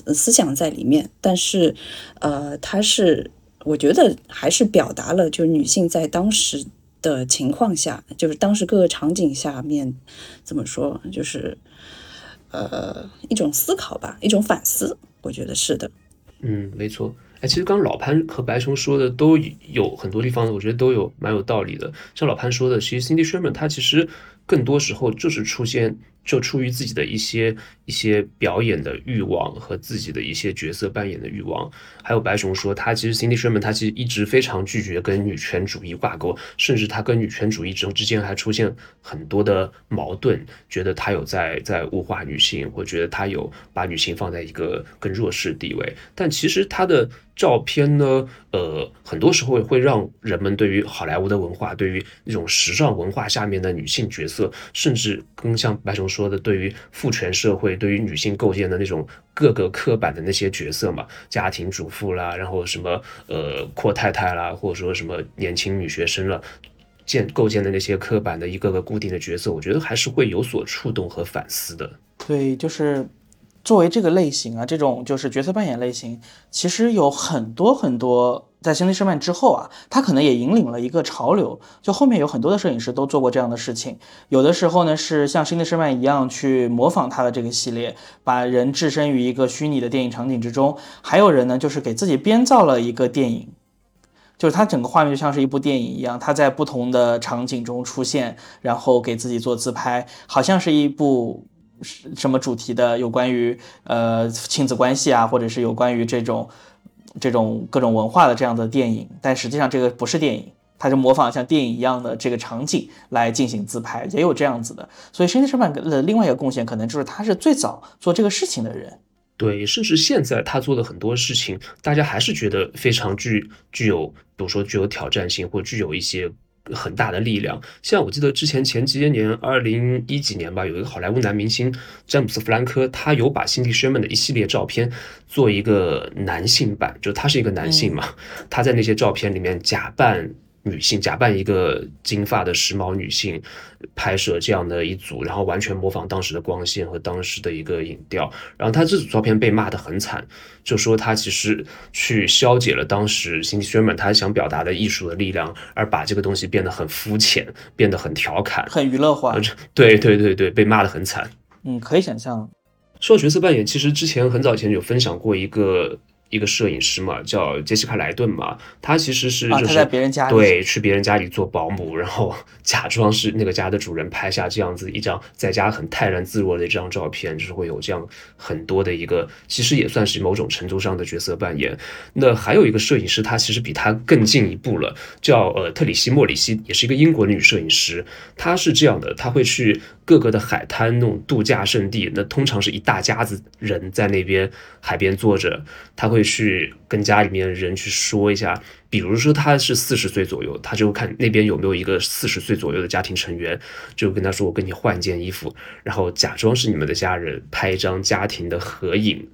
呃思想在里面，但是呃，他是我觉得还是表达了就是女性在当时。的情况下，就是当时各个场景下面，怎么说，就是呃一种思考吧，一种反思，我觉得是的。嗯，没错。哎，其实刚老潘和白熊说的都有很多地方，我觉得都有蛮有道理的。像老潘说的，其实 Cindy Sherman 她其实更多时候就是出现，就出于自己的一些一些表演的欲望和自己的一些角色扮演的欲望。还有白熊说，他其实 Cindy Sherman 他其实一直非常拒绝跟女权主义挂钩，甚至他跟女权主义之之间还出现很多的矛盾，觉得他有在在物化女性，或觉得他有把女性放在一个更弱势地位。但其实他的照片呢，呃，很多时候会让人们对于好莱坞的文化，对于那种时尚文化下面的女性角色，甚至更像白熊说说的，对于父权社会，对于女性构建的那种各个刻板的那些角色嘛，家庭主妇啦，然后什么呃阔太太啦，或者说什么年轻女学生了。建构建的那些刻板的一个个固定的角色，我觉得还是会有所触动和反思的。对，就是作为这个类型啊，这种就是角色扮演类型，其实有很多很多。在《星际士曼》之后啊，他可能也引领了一个潮流，就后面有很多的摄影师都做过这样的事情。有的时候呢，是像《星际士曼》一样去模仿他的这个系列，把人置身于一个虚拟的电影场景之中；还有人呢，就是给自己编造了一个电影，就是它整个画面就像是一部电影一样，它在不同的场景中出现，然后给自己做自拍，好像是一部。什么主题的？有关于呃亲子关系啊，或者是有关于这种这种各种文化的这样的电影，但实际上这个不是电影，它是模仿像电影一样的这个场景来进行自拍，也有这样子的。所以深圳车版的另外一个贡献，可能就是他是最早做这个事情的人。对，甚至现在他做的很多事情，大家还是觉得非常具具有，比如说具有挑战性，或具有一些。很大的力量，像我记得之前前几年，二零一几年吧，有一个好莱坞男明星詹姆斯·弗兰科，他有把辛迪·薛曼的一系列照片做一个男性版，就他是一个男性嘛，他在那些照片里面假扮女性，假扮一个金发的时髦女性，拍摄这样的一组，然后完全模仿当时的光线和当时的一个影调，然后他这组照片被骂得很惨，就说他其实去消解了当时辛迪·薛曼他想表达的艺术的力量，而把这个东西变得很肤浅，变得很调侃，很娱乐化。对对对对，被骂得很惨。嗯，可以想象。说到角色扮演，其实之前很早以前有分享过一个。一个摄影师嘛，叫杰西卡莱顿嘛，他其实是就是在别人家里对去别人家里做保姆，然后 假装是那个家的主人，拍下这样子一张在家很泰然自若的一张照片，就是会有这样很多的一个，其实也算是某种程度上的角色扮演。那还有一个摄影师，他其实比他更进一步了，叫呃特里西莫里西，也是一个英国女摄影师。她是这样的，她会去各个的海滩那种度假胜地，那通常是一大家子人在那边海边坐着，他会。去跟家里面人去说一下，比如说他是四十岁左右，他就看那边有没有一个四十岁左右的家庭成员，就跟他说：“我跟你换件衣服，然后假装是你们的家人，拍一张家庭的合影。”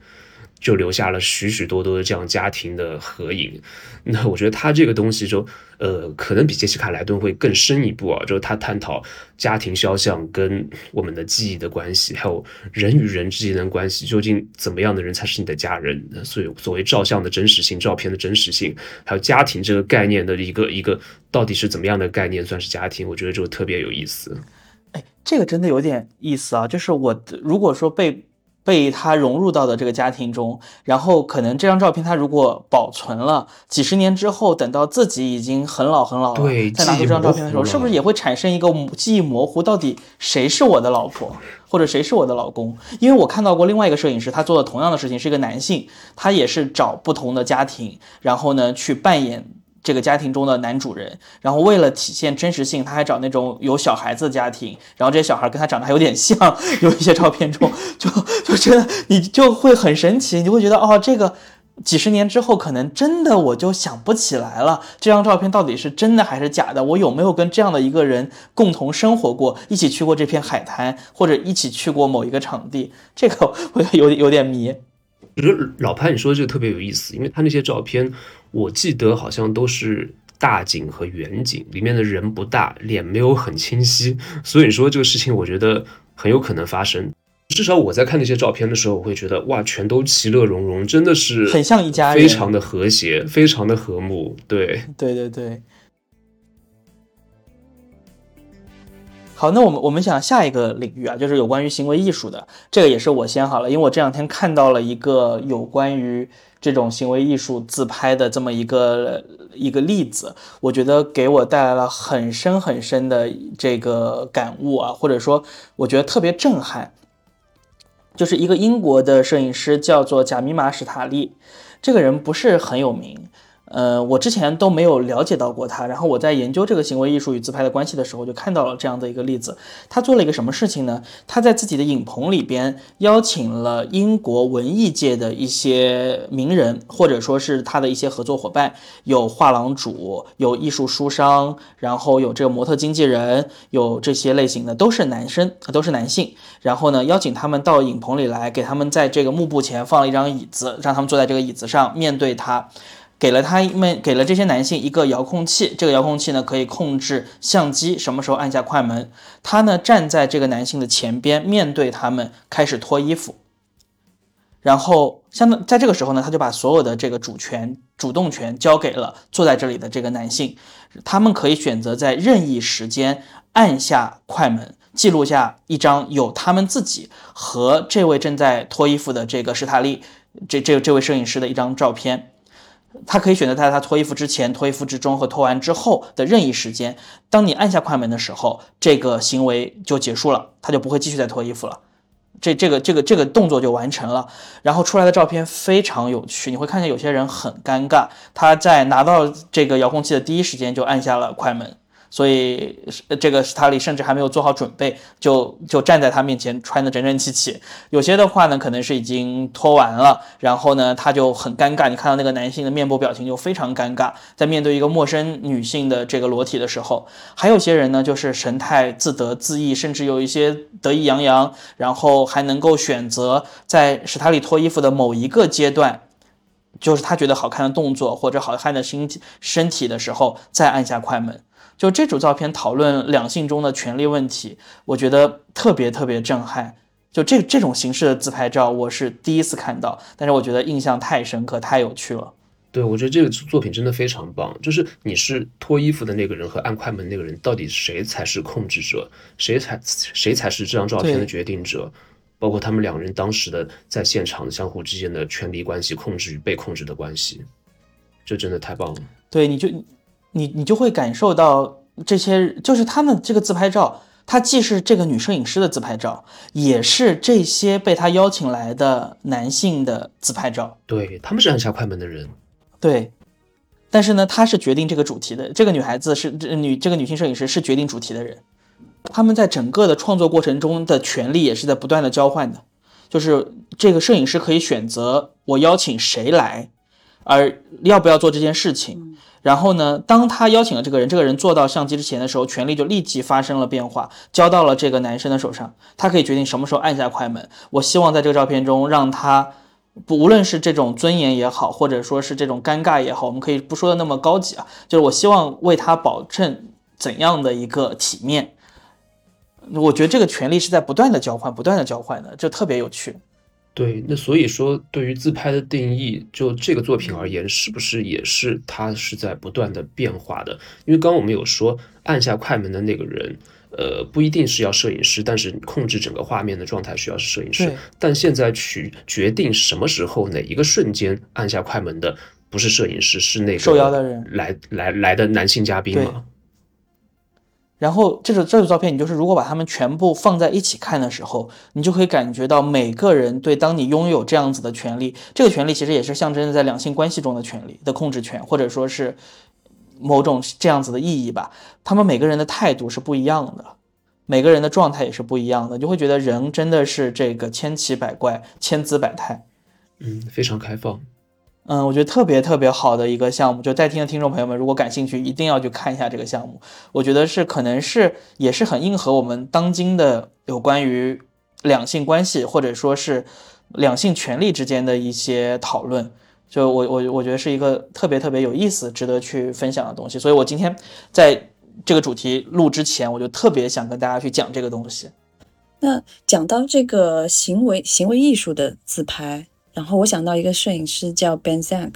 就留下了许许多多的这样家庭的合影，那我觉得他这个东西就，呃，可能比杰西卡莱顿会更深一步啊，就是他探讨家庭肖像跟我们的记忆的关系，还有人与人之间的关系，究竟怎么样的人才是你的家人？所以所谓照相的真实性、照片的真实性，还有家庭这个概念的一个一个到底是怎么样的概念算是家庭？我觉得就特别有意思。哎，这个真的有点意思啊，就是我如果说被。被他融入到的这个家庭中，然后可能这张照片他如果保存了几十年之后，等到自己已经很老很老了，再拿出这张照片的时候，是不是也会产生一个记忆模糊？到底谁是我的老婆，或者谁是我的老公？因为我看到过另外一个摄影师，他做的同样的事情，是一个男性，他也是找不同的家庭，然后呢去扮演。这个家庭中的男主人，然后为了体现真实性，他还找那种有小孩子的家庭，然后这些小孩跟他长得还有点像，有一些照片中 就就觉得你就会很神奇，你就会觉得哦，这个几十年之后可能真的我就想不起来了，这张照片到底是真的还是假的？我有没有跟这样的一个人共同生活过，一起去过这片海滩，或者一起去过某一个场地？这个会有有点迷。我觉得老潘你说的这个特别有意思，因为他那些照片。我记得好像都是大景和远景，里面的人不大，脸没有很清晰，所以说这个事情我觉得很有可能发生。至少我在看那些照片的时候，我会觉得哇，全都其乐融融，真的是很像一家人，非常的和谐，非常的和睦。对，对对对。好，那我们我们想下一个领域啊，就是有关于行为艺术的，这个也是我先好了，因为我这两天看到了一个有关于。这种行为艺术自拍的这么一个一个例子，我觉得给我带来了很深很深的这个感悟啊，或者说我觉得特别震撼，就是一个英国的摄影师叫做贾米玛史塔利，这个人不是很有名。呃，我之前都没有了解到过他，然后我在研究这个行为艺术与自拍的关系的时候，就看到了这样的一个例子。他做了一个什么事情呢？他在自己的影棚里边邀请了英国文艺界的一些名人，或者说是他的一些合作伙伴，有画廊主，有艺术书商，然后有这个模特经纪人，有这些类型的，都是男生，都是男性。然后呢，邀请他们到影棚里来，给他们在这个幕布前放了一张椅子，让他们坐在这个椅子上，面对他。给了他们，给了这些男性一个遥控器，这个遥控器呢可以控制相机什么时候按下快门。他呢站在这个男性的前边，面对他们开始脱衣服。然后，相当在这个时候呢，他就把所有的这个主权、主动权交给了坐在这里的这个男性。他们可以选择在任意时间按下快门，记录下一张有他们自己和这位正在脱衣服的这个史塔利这这这位摄影师的一张照片。他可以选择在他脱衣服之前、脱衣服之中和脱完之后的任意时间。当你按下快门的时候，这个行为就结束了，他就不会继续再脱衣服了。这、这个、这个、这个动作就完成了。然后出来的照片非常有趣，你会看见有些人很尴尬，他在拿到这个遥控器的第一时间就按下了快门。所以，这个斯塔利甚至还没有做好准备，就就站在他面前，穿的整整齐齐。有些的话呢，可能是已经脱完了，然后呢，他就很尴尬。你看到那个男性的面部表情就非常尴尬，在面对一个陌生女性的这个裸体的时候，还有些人呢，就是神态自得自意，甚至有一些得意洋洋，然后还能够选择在史塔利脱衣服的某一个阶段，就是他觉得好看的动作或者好看的身体身体的时候，再按下快门。就这组照片讨论两性中的权利问题，我觉得特别特别震撼。就这这种形式的自拍照，我是第一次看到，但是我觉得印象太深刻，太有趣了。对，我觉得这个作品真的非常棒。就是你是脱衣服的那个人和按快门那个人，到底谁才是控制者？谁才谁才是这张照片的决定者？包括他们两人当时的在现场相互之间的权力关系、控制与被控制的关系，这真的太棒了。对，你就你你就会感受到这些，就是他们这个自拍照，它既是这个女摄影师的自拍照，也是这些被他邀请来的男性的自拍照。对他们是按下快门的人，对，但是呢，她是决定这个主题的。这个女孩子是这女这个女性摄影师是决定主题的人。他们在整个的创作过程中的权利也是在不断的交换的，就是这个摄影师可以选择我邀请谁来，而要不要做这件事情。然后呢，当他邀请了这个人，这个人坐到相机之前的时候，权力就立即发生了变化，交到了这个男生的手上。他可以决定什么时候按下快门。我希望在这个照片中让他，不无论是这种尊严也好，或者说是这种尴尬也好，我们可以不说的那么高级啊，就是我希望为他保证怎样的一个体面。我觉得这个权利是在不断的交换，不断的交换的，就特别有趣。对，那所以说，对于自拍的定义，就这个作品而言，是不是也是它是在不断的变化的？因为刚刚我们有说，按下快门的那个人，呃，不一定是要摄影师，但是控制整个画面的状态需要是摄影师。但现在去决定什么时候哪一个瞬间按下快门的，不是摄影师，是那个受邀的人来来来的男性嘉宾嘛？然后这种这组照片，你就是如果把它们全部放在一起看的时候，你就可以感觉到每个人对当你拥有这样子的权利，这个权利其实也是象征在两性关系中的权利的控制权，或者说是某种这样子的意义吧。他们每个人的态度是不一样的，每个人的状态也是不一样的，就会觉得人真的是这个千奇百怪、千姿百态，嗯，非常开放。嗯，我觉得特别特别好的一个项目，就在听的听众朋友们，如果感兴趣，一定要去看一下这个项目。我觉得是可能是也是很应和我们当今的有关于两性关系或者说是两性权利之间的一些讨论。就我我我觉得是一个特别特别有意思、值得去分享的东西。所以我今天在这个主题录之前，我就特别想跟大家去讲这个东西。那讲到这个行为行为艺术的自拍。然后我想到一个摄影师叫 Ben Zack，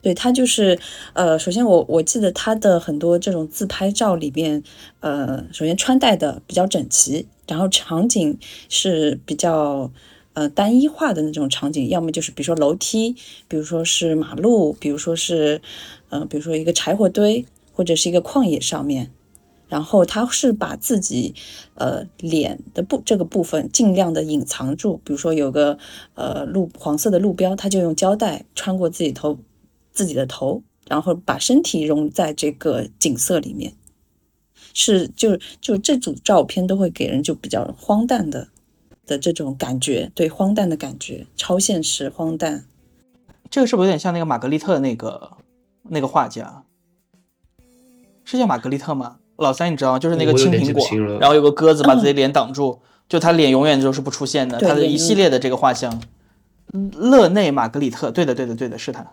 对他就是，呃，首先我我记得他的很多这种自拍照里面，呃，首先穿戴的比较整齐，然后场景是比较呃单一化的那种场景，要么就是比如说楼梯，比如说是马路，比如说是，呃，比如说一个柴火堆或者是一个旷野上面。然后他是把自己，呃，脸的部这个部分尽量的隐藏住，比如说有个呃路黄色的路标，他就用胶带穿过自己头自己的头，然后把身体融在这个景色里面，是就就这组照片都会给人就比较荒诞的的这种感觉，对荒诞的感觉，超现实荒诞。这个是不是有点像那个玛格丽特那个那个画家？是叫玛格丽特吗？老三，你知道吗？就是那个青苹果，然后有个鸽子把自己脸挡住，就他脸永远都是不出现的。他的一系列的这个画像，勒内·玛格里特，对的，对的，对的，是他。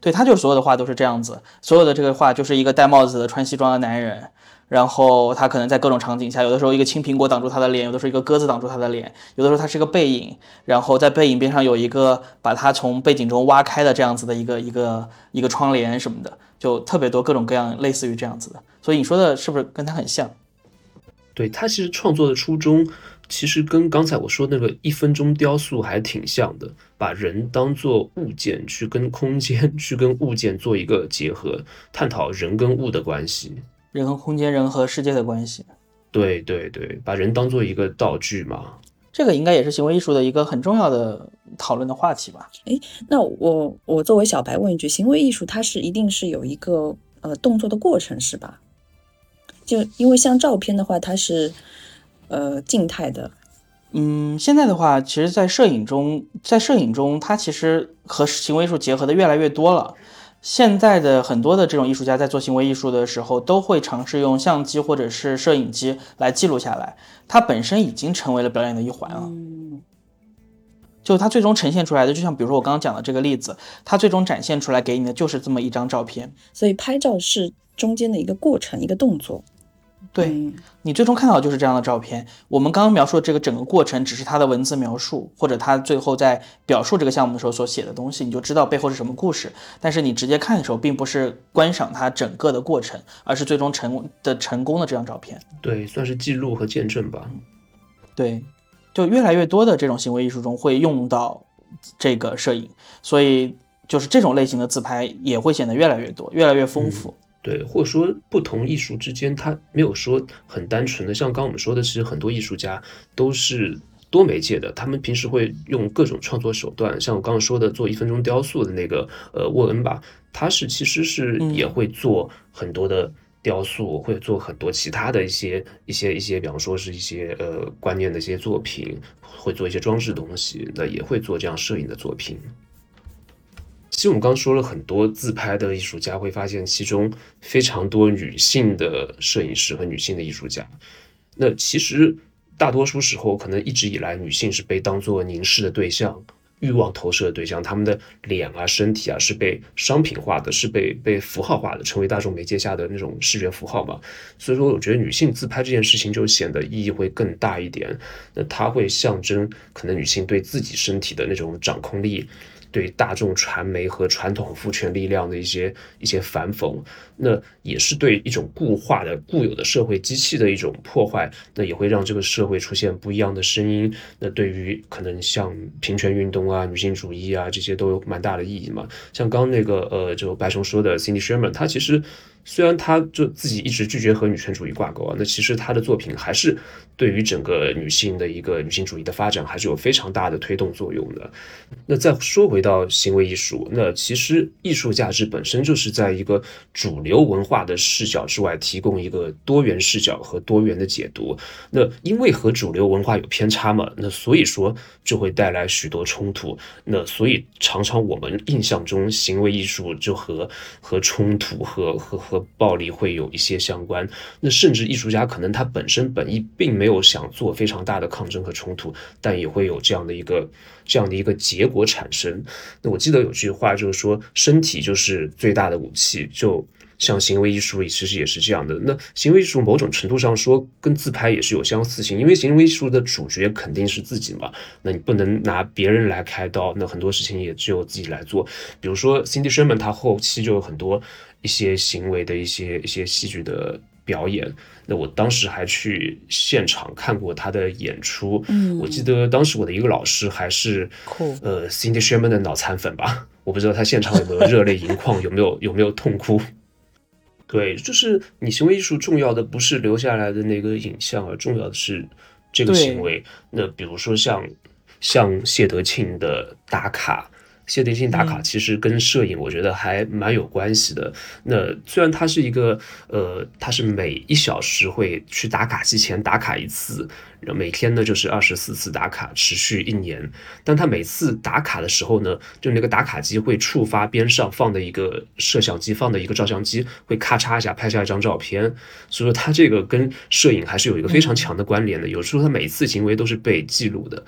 对他就是所有的画都是这样子，所有的这个画就是一个戴帽子的穿西装的男人，然后他可能在各种场景下，有的时候一个青苹果挡住他的脸，有的时候一个鸽子挡住他的脸，有的时候他是个背影，然后在背影边上有一个把他从背景中挖开的这样子的一个一个一个窗帘什么的，就特别多各种各样类似于这样子的。所以你说的是不是跟他很像？对他其实创作的初衷，其实跟刚才我说那个一分钟雕塑还挺像的，把人当做物件去跟空间去跟物件做一个结合，探讨人跟物的关系，人和空间、人和世界的关系。对对对，把人当做一个道具嘛。这个应该也是行为艺术的一个很重要的讨论的话题吧？诶，那我我作为小白问一句，行为艺术它是一定是有一个呃动作的过程是吧？就因为像照片的话，它是呃静态的。嗯，现在的话，其实，在摄影中，在摄影中，它其实和行为艺术结合的越来越多了。现在的很多的这种艺术家在做行为艺术的时候，都会尝试用相机或者是摄影机来记录下来。它本身已经成为了表演的一环了。嗯，就它最终呈现出来的，就像比如说我刚刚讲的这个例子，它最终展现出来给你的就是这么一张照片。所以拍照是中间的一个过程，一个动作。对你最终看到的就是这样的照片。我们刚刚描述的这个整个过程，只是他的文字描述，或者他最后在表述这个项目的时候所写的东西，你就知道背后是什么故事。但是你直接看的时候，并不是观赏它整个的过程，而是最终成的成功的这张照片。对，算是记录和见证吧。对，就越来越多的这种行为艺术中会用到这个摄影，所以就是这种类型的自拍也会显得越来越多，越来越丰富。对，或者说不同艺术之间，它没有说很单纯的，像刚我们说的，其实很多艺术家都是多媒介的，他们平时会用各种创作手段，像我刚刚说的做一分钟雕塑的那个呃沃恩吧，他是其实是也会做很多的雕塑，会做很多其他的一些一些一些，比方说是一些呃观念的一些作品，会做一些装饰东西，那也会做这样摄影的作品。其实我们刚说了很多自拍的艺术家，会发现其中非常多女性的摄影师和女性的艺术家。那其实大多数时候，可能一直以来女性是被当做凝视的对象、欲望投射的对象，她们的脸啊、身体啊是被商品化的，是被被符号化的，成为大众媒介下的那种视觉符号嘛。所以说，我觉得女性自拍这件事情就显得意义会更大一点。那它会象征可能女性对自己身体的那种掌控力。对大众传媒和传统父权力量的一些一些反讽，那也是对一种固化的固有的社会机器的一种破坏，那也会让这个社会出现不一样的声音。那对于可能像平权运动啊、女性主义啊这些都有蛮大的意义嘛。像刚那个呃，就白熊说的 Cindy Sherman，她其实。虽然他就自己一直拒绝和女权主义挂钩啊，那其实他的作品还是对于整个女性的一个女性主义的发展还是有非常大的推动作用的。那再说回到行为艺术，那其实艺术价值本身就是在一个主流流文化的视角之外，提供一个多元视角和多元的解读。那因为和主流文化有偏差嘛，那所以说就会带来许多冲突。那所以常常我们印象中行为艺术就和和冲突和和。和暴力会有一些相关，那甚至艺术家可能他本身本意并没有想做非常大的抗争和冲突，但也会有这样的一个这样的一个结果产生。那我记得有句话就是说，身体就是最大的武器，就像行为艺术其实也是这样的。那行为艺术某种程度上说跟自拍也是有相似性，因为行为艺术的主角肯定是自己嘛，那你不能拿别人来开刀，那很多事情也只有自己来做。比如说 Cindy Sherman，他后期就有很多。一些行为的一些一些戏剧的表演，那我当时还去现场看过他的演出。嗯，我记得当时我的一个老师还是呃 Cindy Sherman 的脑残粉吧，我不知道他现场有没有热泪盈眶，有没有有没有痛哭。对，就是你行为艺术重要的不是留下来的那个影像，而重要的是这个行为。那比如说像像谢德庆的打卡。谢德庆打卡其实跟摄影，我觉得还蛮有关系的。那虽然它是一个，呃，它是每一小时会去打卡机前打卡一次，每天呢就是二十四次打卡，持续一年。但它每次打卡的时候呢，就那个打卡机会触发边上放的一个摄像机，放的一个照相机会咔嚓一下拍下一张照片。所以说它这个跟摄影还是有一个非常强的关联的。有时候它每一次行为都是被记录的。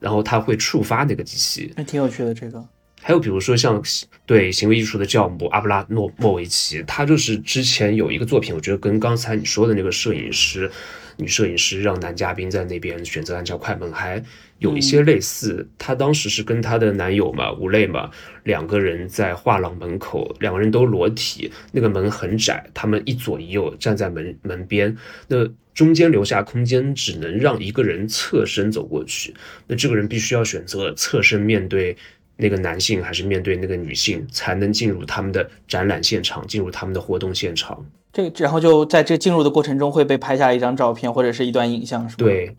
然后它会触发那个机器，还挺有趣的。这个还有比如说像对行为艺术的教母阿布拉诺莫维奇，他就是之前有一个作品，我觉得跟刚才你说的那个摄影师女摄影师让男嘉宾在那边选择按照快门，还有一些类似。她当时是跟她的男友嘛，吴磊嘛，两个人在画廊门口，两个人都裸体，那个门很窄，他们一左一右站在门门边，那。中间留下空间，只能让一个人侧身走过去。那这个人必须要选择侧身面对那个男性，还是面对那个女性，才能进入他们的展览现场，进入他们的活动现场。这然后就在这进入的过程中会被拍下一张照片或者是一段影像，是吧？对，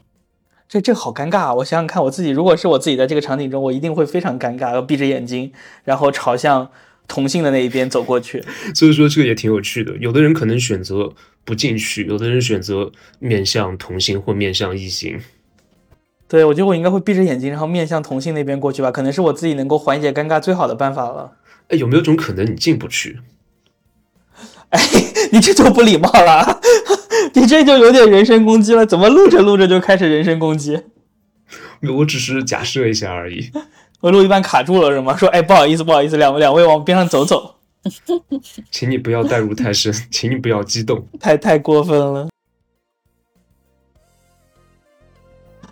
这这好尴尬啊！我想想看，我自己如果是我自己在这个场景中，我一定会非常尴尬，要闭着眼睛，然后朝向。同性的那一边走过去，所以说这个也挺有趣的。有的人可能选择不进去，有的人选择面向同性或面向异性。对，我觉得我应该会闭着眼睛，然后面向同性那边过去吧，可能是我自己能够缓解尴尬最好的办法了。哎，有没有种可能你进不去？哎，你这就不礼貌了，你这就有点人身攻击了。怎么录着录着就开始人身攻击？我只是假设一下而已。我录一半卡住了是吗？说哎，不好意思，不好意思，两两位往边上走走。请你不要代入太深，请你不要激动，太太过分了。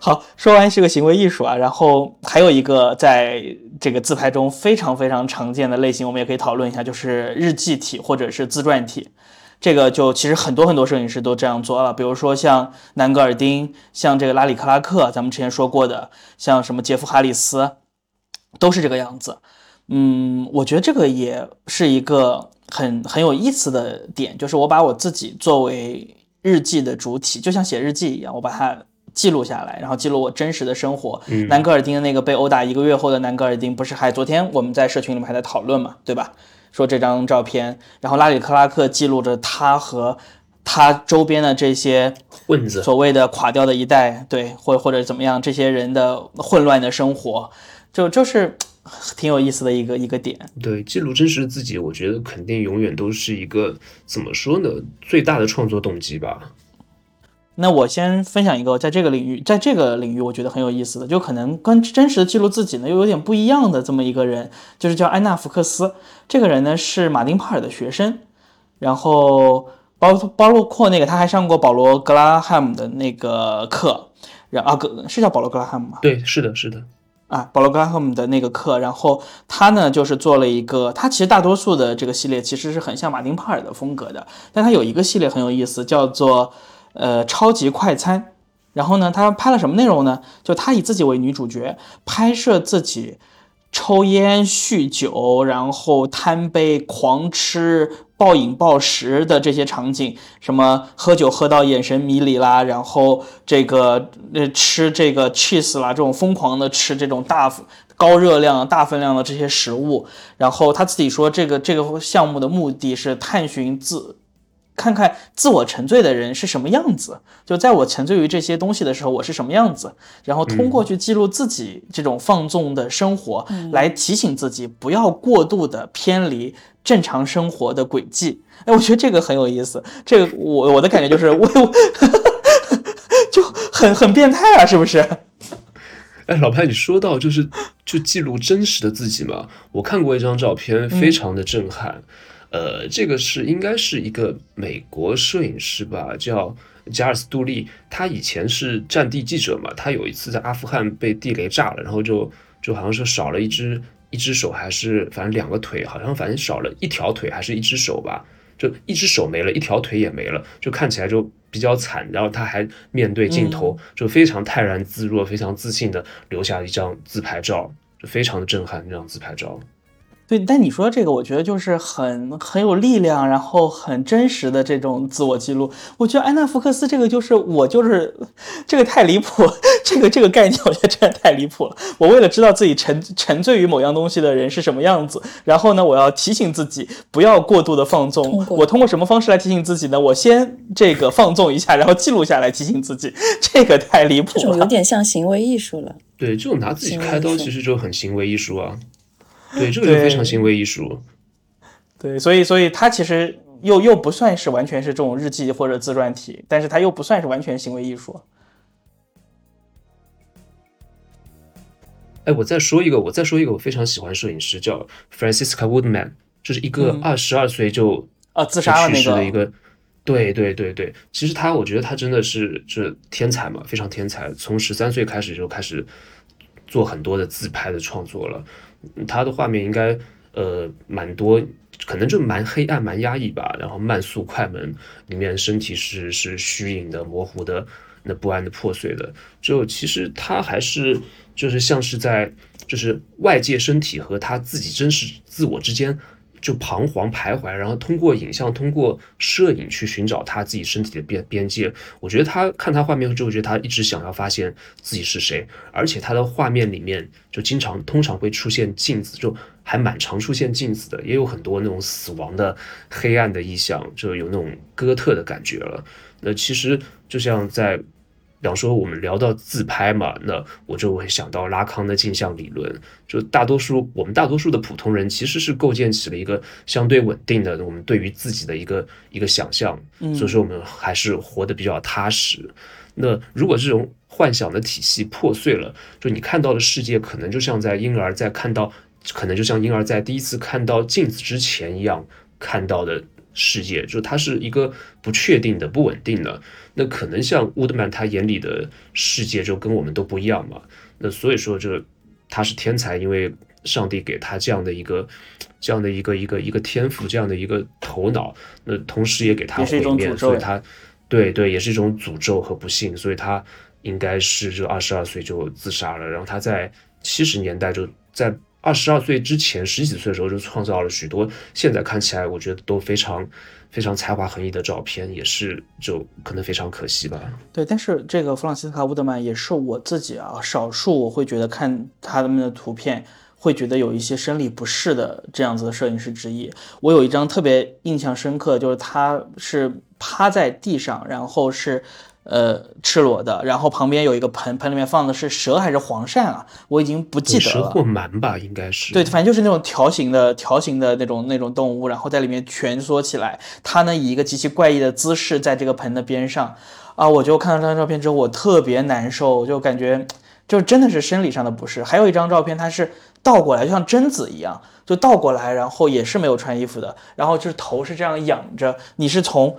好，说完是个行为艺术啊，然后还有一个在这个自拍中非常非常常见的类型，我们也可以讨论一下，就是日记体或者是自传体。这个就其实很多很多摄影师都这样做了，比如说像南格尔丁，像这个拉里克拉克，咱们之前说过的，像什么杰夫哈里斯，都是这个样子。嗯，我觉得这个也是一个很很有意思的点，就是我把我自己作为日记的主体，就像写日记一样，我把它记录下来，然后记录我真实的生活。南格尔丁的那个被殴打一个月后的南格尔丁，不是还昨天我们在社群里面还在讨论嘛，对吧？说这张照片，然后拉里克拉克记录着他和他周边的这些混子，所谓的垮掉的一代，对，或或者怎么样，这些人的混乱的生活，就就是挺有意思的一个一个点。对，记录真实的自己，我觉得肯定永远都是一个怎么说呢，最大的创作动机吧。那我先分享一个在这个领域，在这个领域我觉得很有意思的，就可能跟真实的记录自己呢又有点不一样的这么一个人，就是叫安娜福克斯。这个人呢是马丁帕尔的学生，然后包包括那个他还上过保罗格拉汉姆的那个课，然啊格是叫保罗格拉汉姆吗？对，是的，是的。啊，保罗格拉汉姆的那个课，然后他呢就是做了一个，他其实大多数的这个系列其实是很像马丁帕尔的风格的，但他有一个系列很有意思，叫做。呃，超级快餐，然后呢，他拍了什么内容呢？就他以自己为女主角，拍摄自己抽烟、酗酒，然后贪杯、狂吃、暴饮暴食的这些场景，什么喝酒喝到眼神迷离啦，然后这个呃吃这个 cheese 啦，这种疯狂的吃这种大高热量、大分量的这些食物，然后他自己说，这个这个项目的目的是探寻自。看看自我沉醉的人是什么样子，就在我沉醉于这些东西的时候，我是什么样子，然后通过去记录自己这种放纵的生活，来提醒自己不要过度的偏离正常生活的轨迹。哎，我觉得这个很有意思。这个我我的感觉就是我 就很很变态啊，是不是？哎，老潘，你说到就是就记录真实的自己嘛，我看过一张照片，非常的震撼。呃，这个是应该是一个美国摄影师吧，叫加尔斯杜利。他以前是战地记者嘛，他有一次在阿富汗被地雷炸了，然后就就好像是少了一只一只手，还是反正两个腿，好像反正少了一条腿还是一只手吧，就一只手没了，一条腿也没了，就看起来就比较惨。然后他还面对镜头，就非常泰然自若、非常自信的留下一张自拍照，就非常的震撼那张自拍照。对，但你说这个，我觉得就是很很有力量，然后很真实的这种自我记录。我觉得安娜福克斯这个就是我就是这个太离谱，这个这个概念我觉得真的太离谱了。我为了知道自己沉沉醉于某样东西的人是什么样子，然后呢，我要提醒自己不要过度的放纵。我通过什么方式来提醒自己呢？我先这个放纵一下，然后记录下来提醒自己，这个太离谱了。有点像行为艺术了。对，这种拿自己开刀其实就很行为艺术啊。对，这个就非常行为艺术。对，所以，所以它其实又又不算是完全是这种日记或者自传体，但是它又不算是完全行为艺术。哎，我再说一个，我再说一个，我非常喜欢摄影师叫 Francisca Woodman，就是一个二十二岁就啊自杀去世的一个。对对对对，其实他，我觉得他真的是是天才嘛，非常天才。从十三岁开始就开始做很多的自拍的创作了。他的画面应该呃蛮多，可能就蛮黑暗、蛮压抑吧。然后慢速快门里面身体是是虚影的、模糊的、那不安的、破碎的。就其实他还是就是像是在就是外界身体和他自己真实自我之间。就彷徨徘徊，然后通过影像、通过摄影去寻找他自己身体的边边界。我觉得他看他画面之后，觉得他一直想要发现自己是谁，而且他的画面里面就经常、通常会出现镜子，就还蛮常出现镜子的，也有很多那种死亡的黑暗的意象，就有那种哥特的感觉了。那其实就像在。比方说，我们聊到自拍嘛，那我就会想到拉康的镜像理论。就大多数我们大多数的普通人，其实是构建起了一个相对稳定的我们对于自己的一个一个想象。所以说，我们还是活得比较踏实。那如果这种幻想的体系破碎了，就你看到的世界，可能就像在婴儿在看到，可能就像婴儿在第一次看到镜子之前一样看到的。世界就它是一个不确定的、不稳定的，那可能像乌德曼他眼里的世界就跟我们都不一样嘛。那所以说，这他是天才，因为上帝给他这样的一个这样的一个一个一个天赋，这样的一个头脑，那同时也给他毁灭，所以他对对也是一种诅咒和不幸，所以他应该是就二十二岁就自杀了。然后他在七十年代就在二十二岁之前十几岁的时候就创造了许多现在看起来我觉得都非常。非常才华横溢的照片，也是就可能非常可惜吧。对，但是这个弗朗西斯卡·乌德曼也是我自己啊，少数我会觉得看他们的图片会觉得有一些生理不适的这样子的摄影师之一。我有一张特别印象深刻，就是他是趴在地上，然后是。呃，赤裸的，然后旁边有一个盆，盆里面放的是蛇还是黄鳝啊？我已经不记得了。蛇或鳗吧，应该是。对，反正就是那种条形的、条形的那种那种动物，然后在里面蜷缩起来。它呢以一个极其怪异的姿势在这个盆的边上，啊，我就看到这张照片之后，我特别难受，就感觉就真的是生理上的不适。还有一张照片，它是倒过来，就像贞子一样，就倒过来，然后也是没有穿衣服的，然后就是头是这样仰着，你是从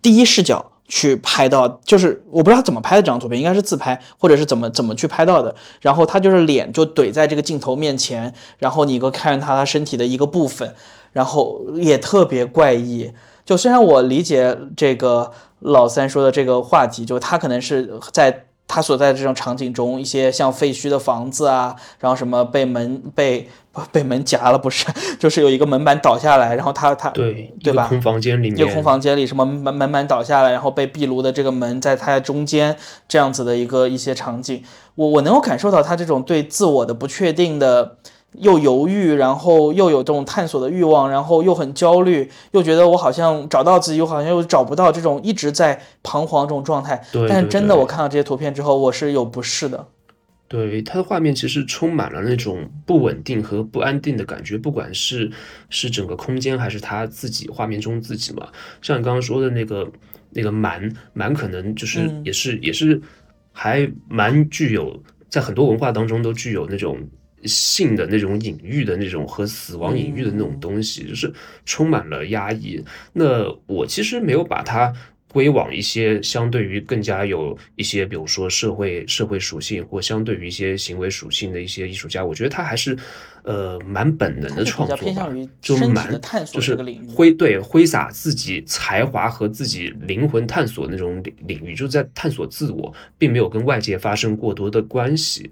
第一视角。去拍到，就是我不知道他怎么拍的这张图片，应该是自拍，或者是怎么怎么去拍到的。然后他就是脸就怼在这个镜头面前，然后你一个看他他身体的一个部分，然后也特别怪异。就虽然我理解这个老三说的这个话题，就他可能是在。他所在的这种场景中，一些像废墟的房子啊，然后什么被门被被门夹了，不是，就是有一个门板倒下来，然后他他对对吧？空房间里面，一个空房间里，什么门门板倒下来，然后被壁炉的这个门在它中间这样子的一个一些场景，我我能够感受到他这种对自我的不确定的。又犹豫，然后又有这种探索的欲望，然后又很焦虑，又觉得我好像找到自己，又好像又找不到，这种一直在彷徨这种状态。对但是真的，我看到这些图片之后，我是有不适的。对，它的画面其实充满了那种不稳定和不安定的感觉，不管是是整个空间，还是他自己画面中自己嘛。像你刚刚说的那个那个蛮蛮，可能就是也是也是还蛮具有，在很多文化当中都具有那种。性的那种隐喻的那种和死亡隐喻的那种东西，就是充满了压抑。那我其实没有把它归往一些相对于更加有一些，比如说社会社会属性或相对于一些行为属性的一些艺术家。我觉得他还是呃蛮本能的创作吧，就蛮就是挥对挥洒自己才华和自己灵魂探索那种领领域，就在探索自我，并没有跟外界发生过多的关系。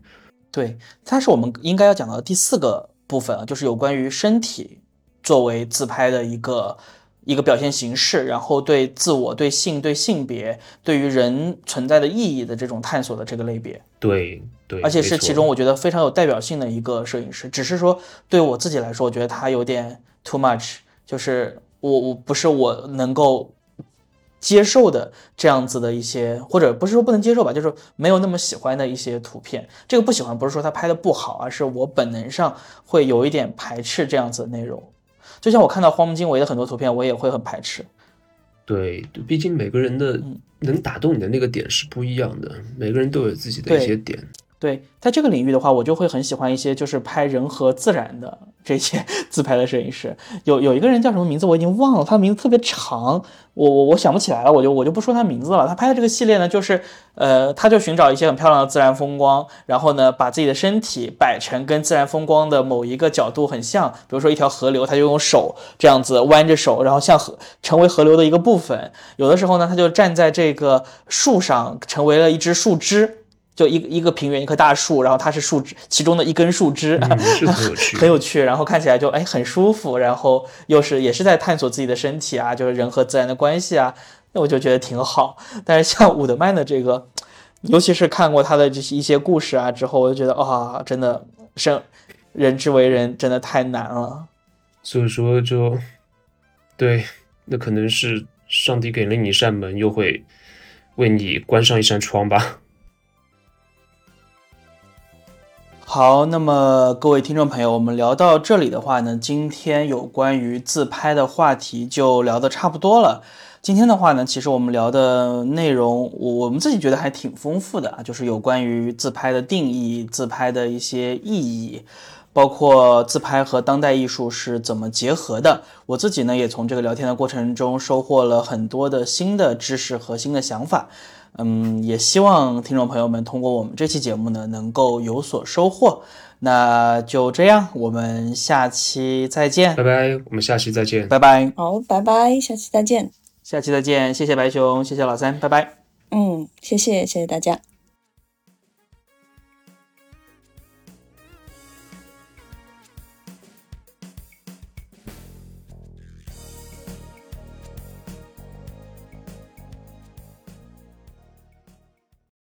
对，它是我们应该要讲到的第四个部分啊，就是有关于身体作为自拍的一个一个表现形式，然后对自我、对性、对性别、对于人存在的意义的这种探索的这个类别。对对，而且是其中我觉得非常有代表性的一个摄影师。只是说对我自己来说，我觉得他有点 too much，就是我我不是我能够。接受的这样子的一些，或者不是说不能接受吧，就是没有那么喜欢的一些图片。这个不喜欢不是说他拍的不好，而是我本能上会有一点排斥这样子的内容。就像我看到荒木经惟的很多图片，我也会很排斥。对，毕竟每个人的能打动你的那个点是不一样的，每个人都有自己的一些点。对，在这个领域的话，我就会很喜欢一些就是拍人和自然的这些 自拍的摄影师。有有一个人叫什么名字我已经忘了，他名字特别长，我我我想不起来了，我就我就不说他名字了。他拍的这个系列呢，就是呃，他就寻找一些很漂亮的自然风光，然后呢，把自己的身体摆成跟自然风光的某一个角度很像，比如说一条河流，他就用手这样子弯着手，然后像河成为河流的一个部分。有的时候呢，他就站在这个树上，成为了一只树枝。就一一个平原，一棵大树，然后它是树枝其中的一根树枝，很有趣，很有趣。然后看起来就哎很舒服，然后又是也是在探索自己的身体啊，就是人和自然的关系啊，那我就觉得挺好。但是像伍德曼的这个，尤其是看过他的这些一些故事啊之后，我就觉得啊，真的生人之为人真的太难了。所以说就对，那可能是上帝给了你一扇门，又会为你关上一扇窗吧。好，那么各位听众朋友，我们聊到这里的话呢，今天有关于自拍的话题就聊得差不多了。今天的话呢，其实我们聊的内容，我我们自己觉得还挺丰富的啊，就是有关于自拍的定义、自拍的一些意义，包括自拍和当代艺术是怎么结合的。我自己呢，也从这个聊天的过程中收获了很多的新的知识和新的想法。嗯，也希望听众朋友们通过我们这期节目呢，能够有所收获。那就这样，我们下期再见，拜拜，我们下期再见。拜拜，好，拜拜，下期再见。下期再见，谢谢白熊，谢谢老三，拜拜。嗯，谢谢，谢谢大家。